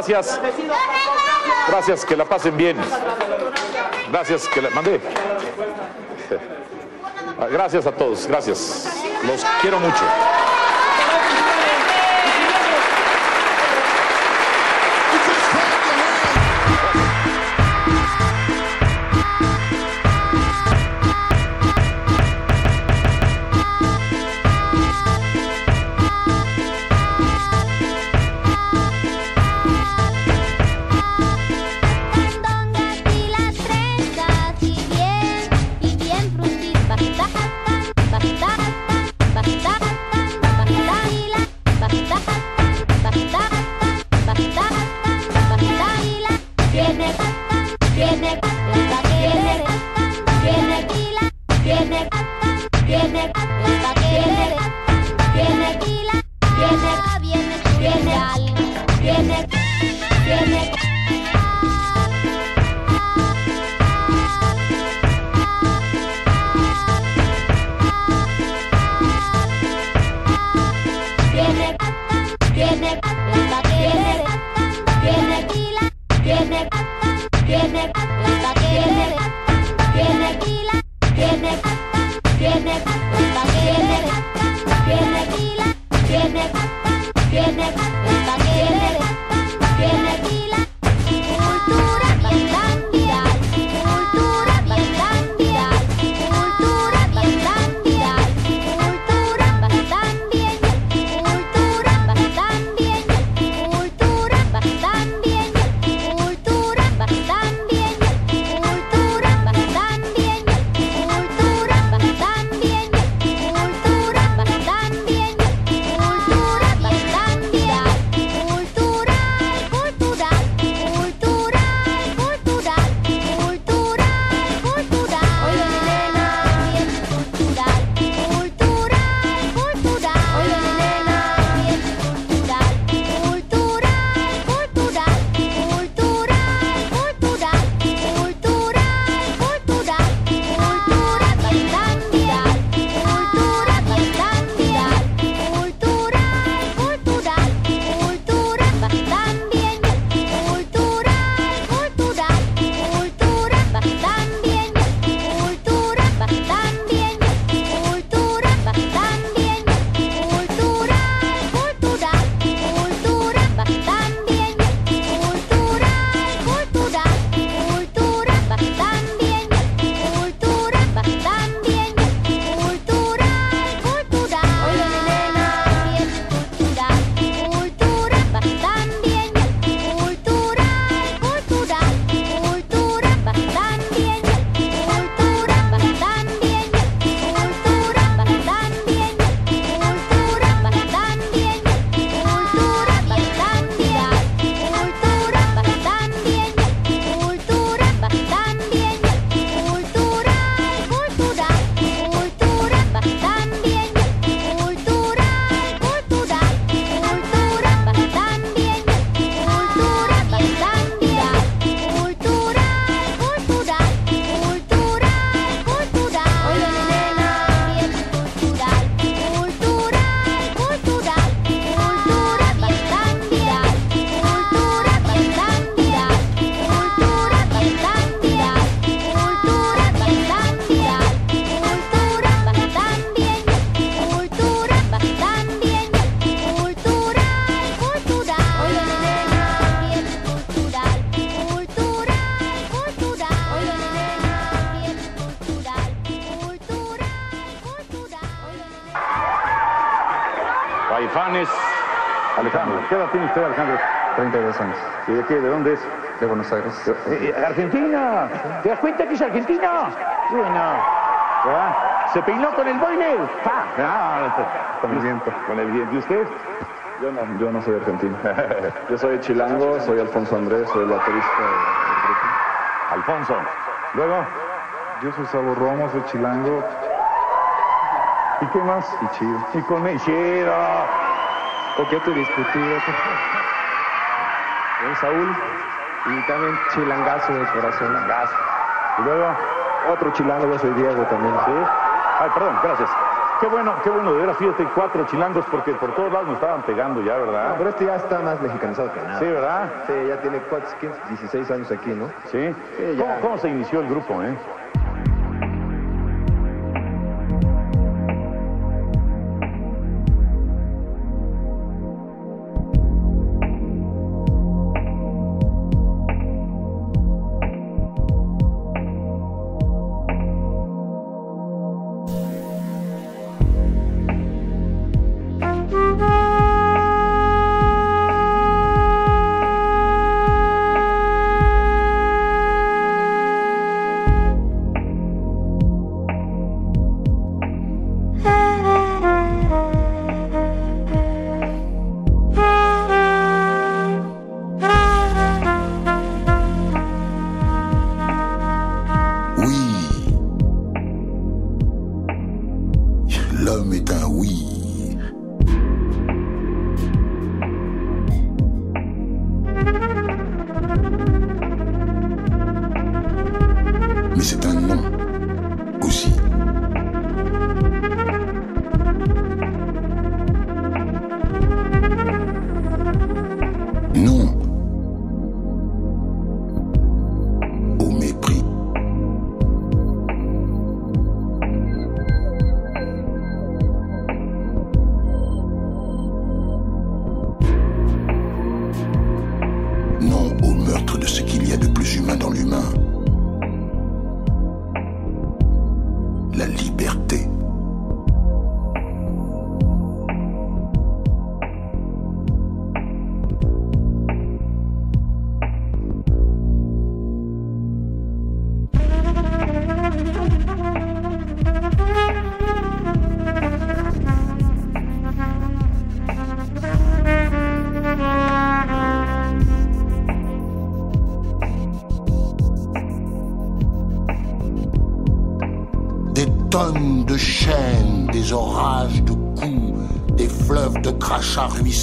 Gracias. Gracias, que la pasen bien. Gracias, que la mandé. Gracias a todos, gracias. Los quiero mucho. Tucanes. Alejandro, ¿qué edad tiene usted, Alejandro? 32 años. ¿Y de qué? ¿De dónde es? De Buenos Aires. Eh, eh, Argentina. ¿Te das cuenta que es Argentina? Bueno. ¿verdad? ¿Se peinó con el boiler? ¡Pa! Ah, Con el viento. Con el viento. ¿Y usted? Yo no, yo no soy argentino. <laughs> Yo soy chilango, soy Alfonso Andrés, soy el baterista del grupo. Alfonso. Luego. Yo soy Salvo Romo, soy chilango. ¿Y qué más? Y chido. Y con el chido. Coqueto y discutido. Soy Saúl. Y también chilangazo de corazón. Y luego. Otro chilango, yo soy Diego también. ¿Sí? Ay, perdón, gracias. Qué bueno, qué bueno, de veras, fíjate, cuatro chilangos, porque por todos lados nos estaban pegando ya, ¿verdad? No, pero este ya está más mexicanizado que nada. Sí, ¿verdad? Sí, ya tiene ¿cuántos? 15, 16 años aquí, ¿no? Sí. Sí, ya. ¿Cómo, cómo se inició el grupo, eh?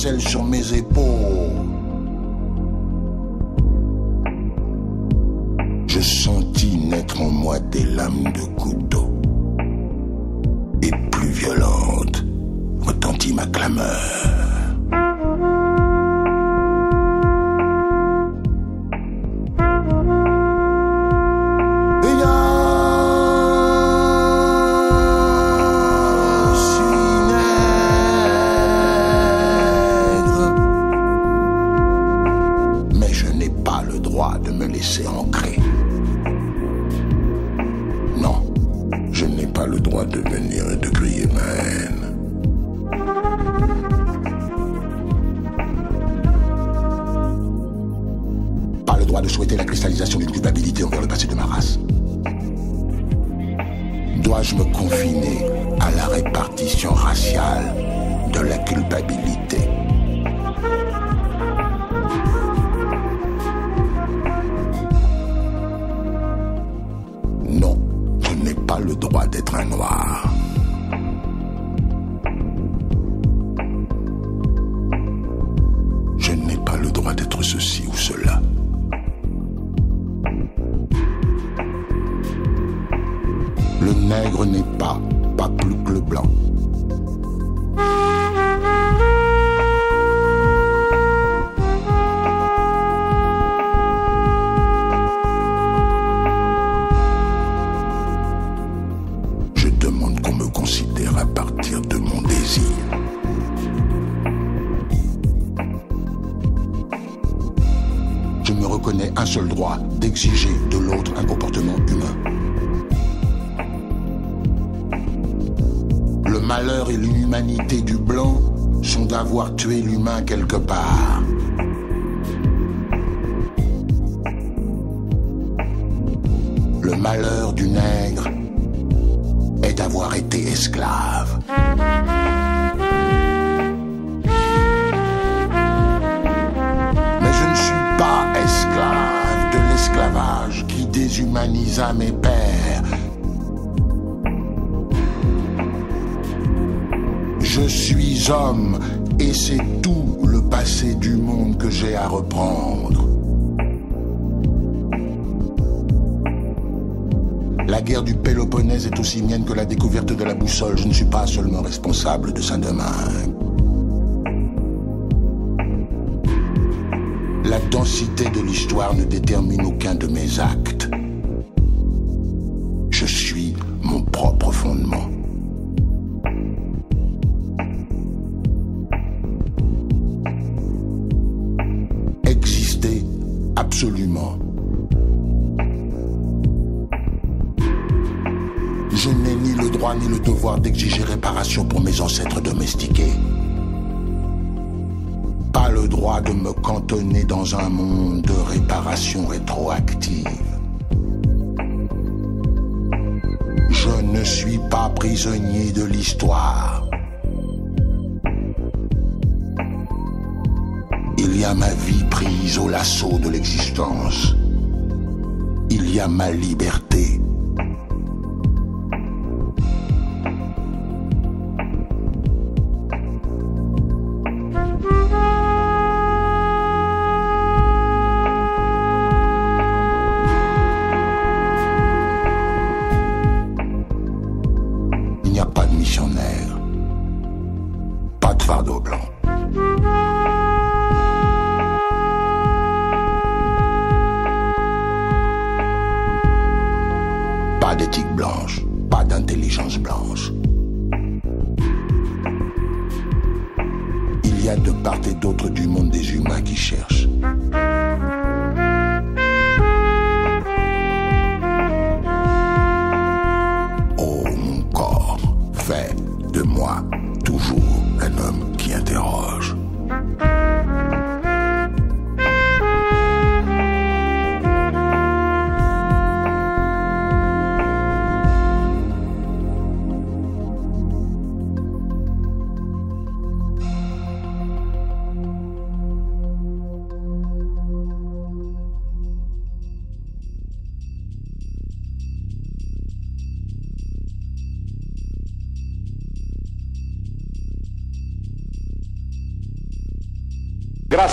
seule journée. Le droit d'être un noir.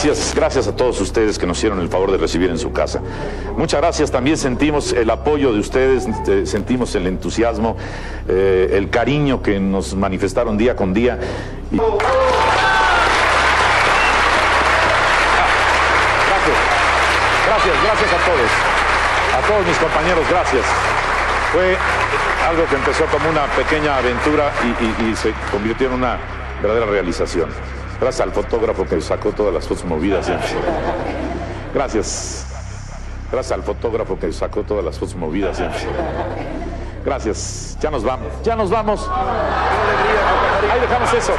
Gracias, gracias a todos ustedes que nos hicieron el favor de recibir en su casa. Muchas gracias, también sentimos el apoyo de ustedes, eh, sentimos el entusiasmo, eh, el cariño que nos manifestaron día con día. Gracias, gracias, gracias a todos, a todos mis compañeros, gracias. Fue algo que empezó como una pequeña aventura y se convirtió en una verdadera realización. Gracias al fotógrafo que sacó todas las fotos movidas. ¿eh? Gracias. Gracias al fotógrafo que sacó todas las fotos movidas. ¿eh? Gracias. Ya nos vamos. Ya nos vamos. Ahí dejamos eso.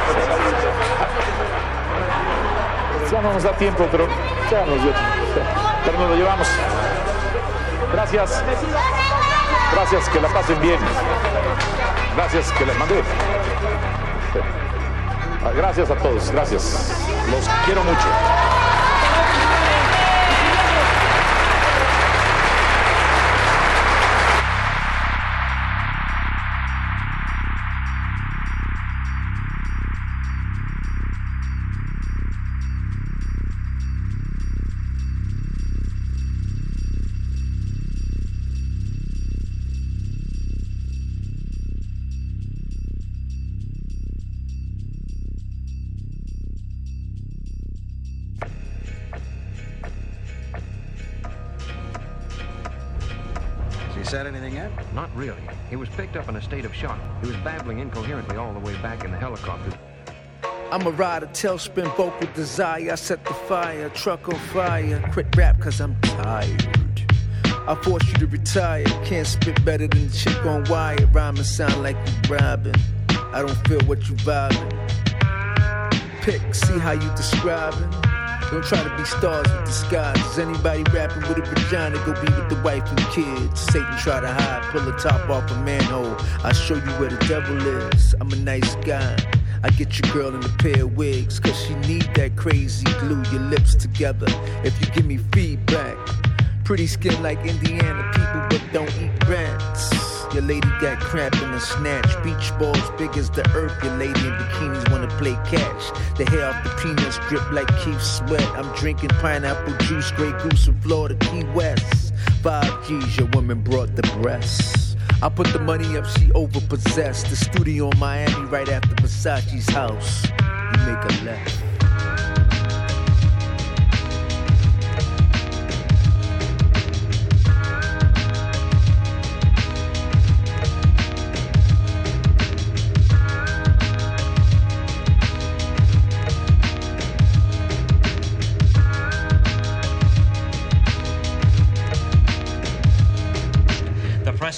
Ya no nos da tiempo, pero ya nos dio. Pero nos lo llevamos. Gracias. Gracias, que la pasen bien. Gracias, que les mandé. Gracias a todos, gracias. Los quiero mucho. State of shock. He was babbling incoherently all the way back in the helicopter. I'm a rider, tailspin, vocal desire. I set the fire, truck on fire. Quit rap cause I'm tired. I force you to retire. Can't spit better than the chick on wire. Rhyming sound like you robbing. I don't feel what you vibing. pick, see how you describing. Don't try to be stars with disguises. Anybody rapping with a vagina, go be with the wife and kids. Satan try to hide, pull the top off a manhole. I show you where the devil is. I'm a nice guy. I get your girl in a pair of wigs, cause she need that crazy glue your lips together. If you give me feedback, pretty skin like Indiana people, but don't eat rats. Your lady got cramp in the snatch. Beach balls big as the earth. Your lady in bikinis wanna play catch. The hair off the peanuts drip like Keith Sweat. I'm drinking pineapple juice, Grey Goose from Florida, Key West. Five G's, your woman brought the breasts. I put the money up, she overpossessed. The studio in Miami right after Versace's house. You make a left.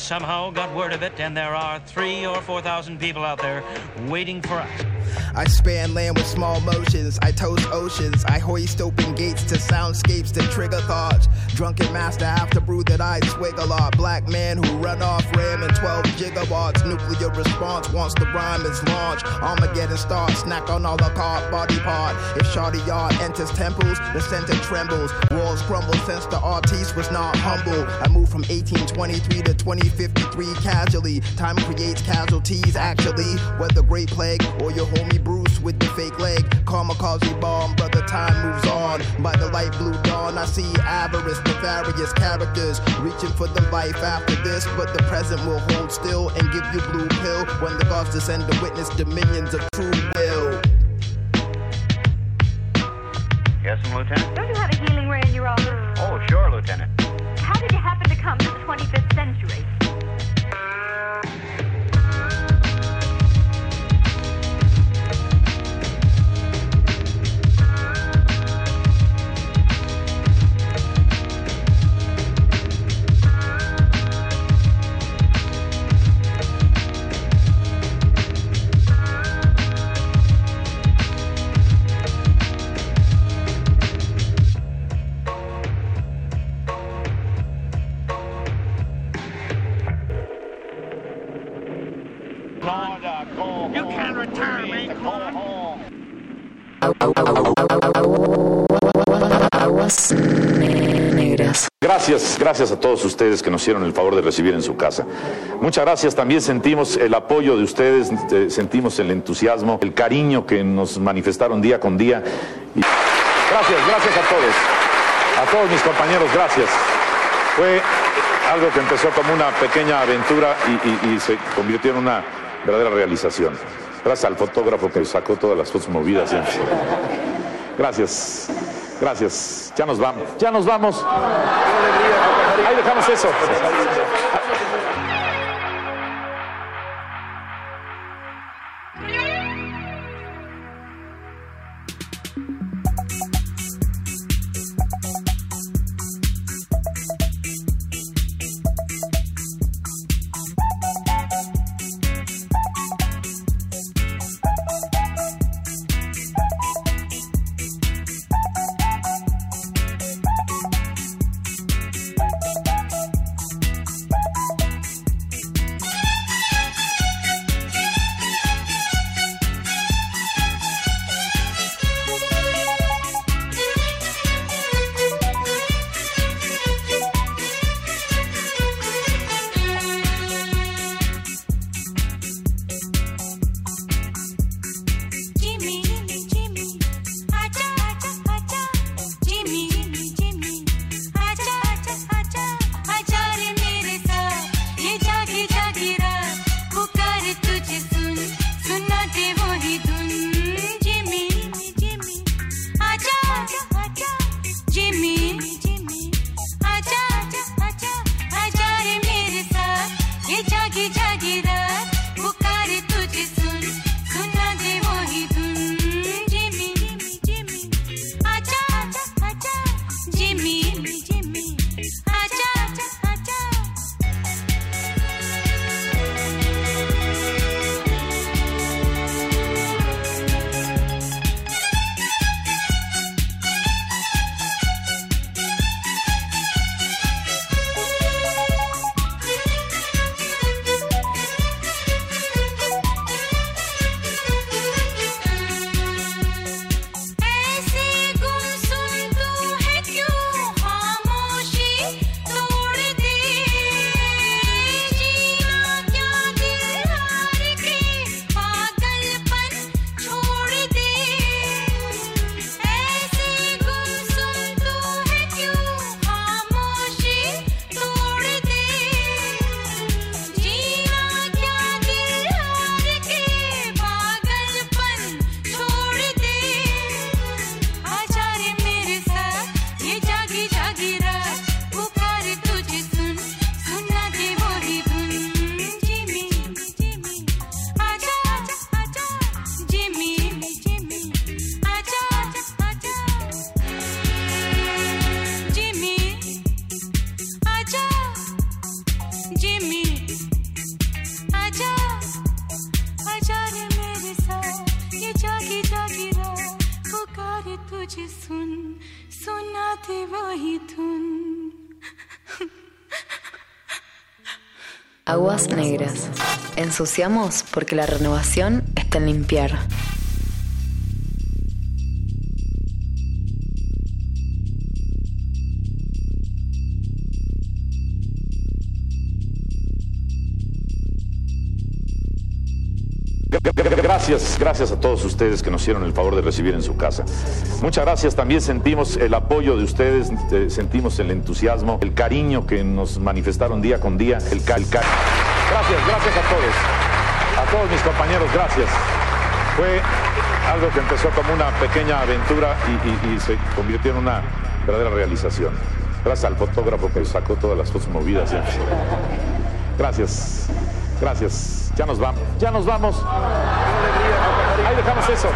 Somehow got word of it, and there are three or four thousand people out there waiting for us. I span land with small motions. I toast oceans. I hoist open gates to soundscapes that trigger thoughts. Drunken master after brew that I swig a lot. Black man who run off RAM and 12 gigawatts. Nuclear response once the rhyme is launched. Armageddon starts. Snack on all the car body part. If Shardy Yard enters temples, the center trembles. Walls crumble since the artiste was not humble. I moved from 1823 to 2053 casually. Time creates casualties actually. Whether Great Plague or your homie Bruce with the fake leg. Kamikaze bomb, brother, time moves on. By the light blue dawn, I see avarice, nefarious characters reaching for the life after this. But the present will hold still and give you blue pill when the gods descend to witness dominions of true will. Yes, Lieutenant? Don't you have a healing ray in your office? Oh, sure, Lieutenant. How did you happen to come to the 25th century? Gracias, gracias a todos ustedes que nos hicieron el favor de recibir en su casa. Muchas gracias, también sentimos el apoyo de ustedes, eh, sentimos el entusiasmo, el cariño que nos manifestaron día con día. Gracias, gracias a todos, a todos mis compañeros, gracias. Fue algo que empezó como una pequeña aventura y, se convirtió en una verdadera realización. Gracias al fotógrafo que sacó todas las fotos movidas. Gracias, gracias. Ya nos vamos, ya nos vamos. Ahí dejamos eso. Ensuciamos porque la renovación está en limpiar. Gracias, gracias a todos ustedes que nos hicieron el favor de recibir en su casa. Muchas gracias, también sentimos el apoyo de ustedes, eh, sentimos el entusiasmo, el cariño que nos manifestaron día con día, el, ca- el ca- Gracias, gracias a todos, a todos mis compañeros, gracias. Fue algo que empezó como una pequeña aventura y, se convirtió en una verdadera realización. Gracias al fotógrafo que sacó todas las fotos movidas. ya. Gracias, gracias. Ya nos vamos, ya nos vamos. Ahí dejamos eso.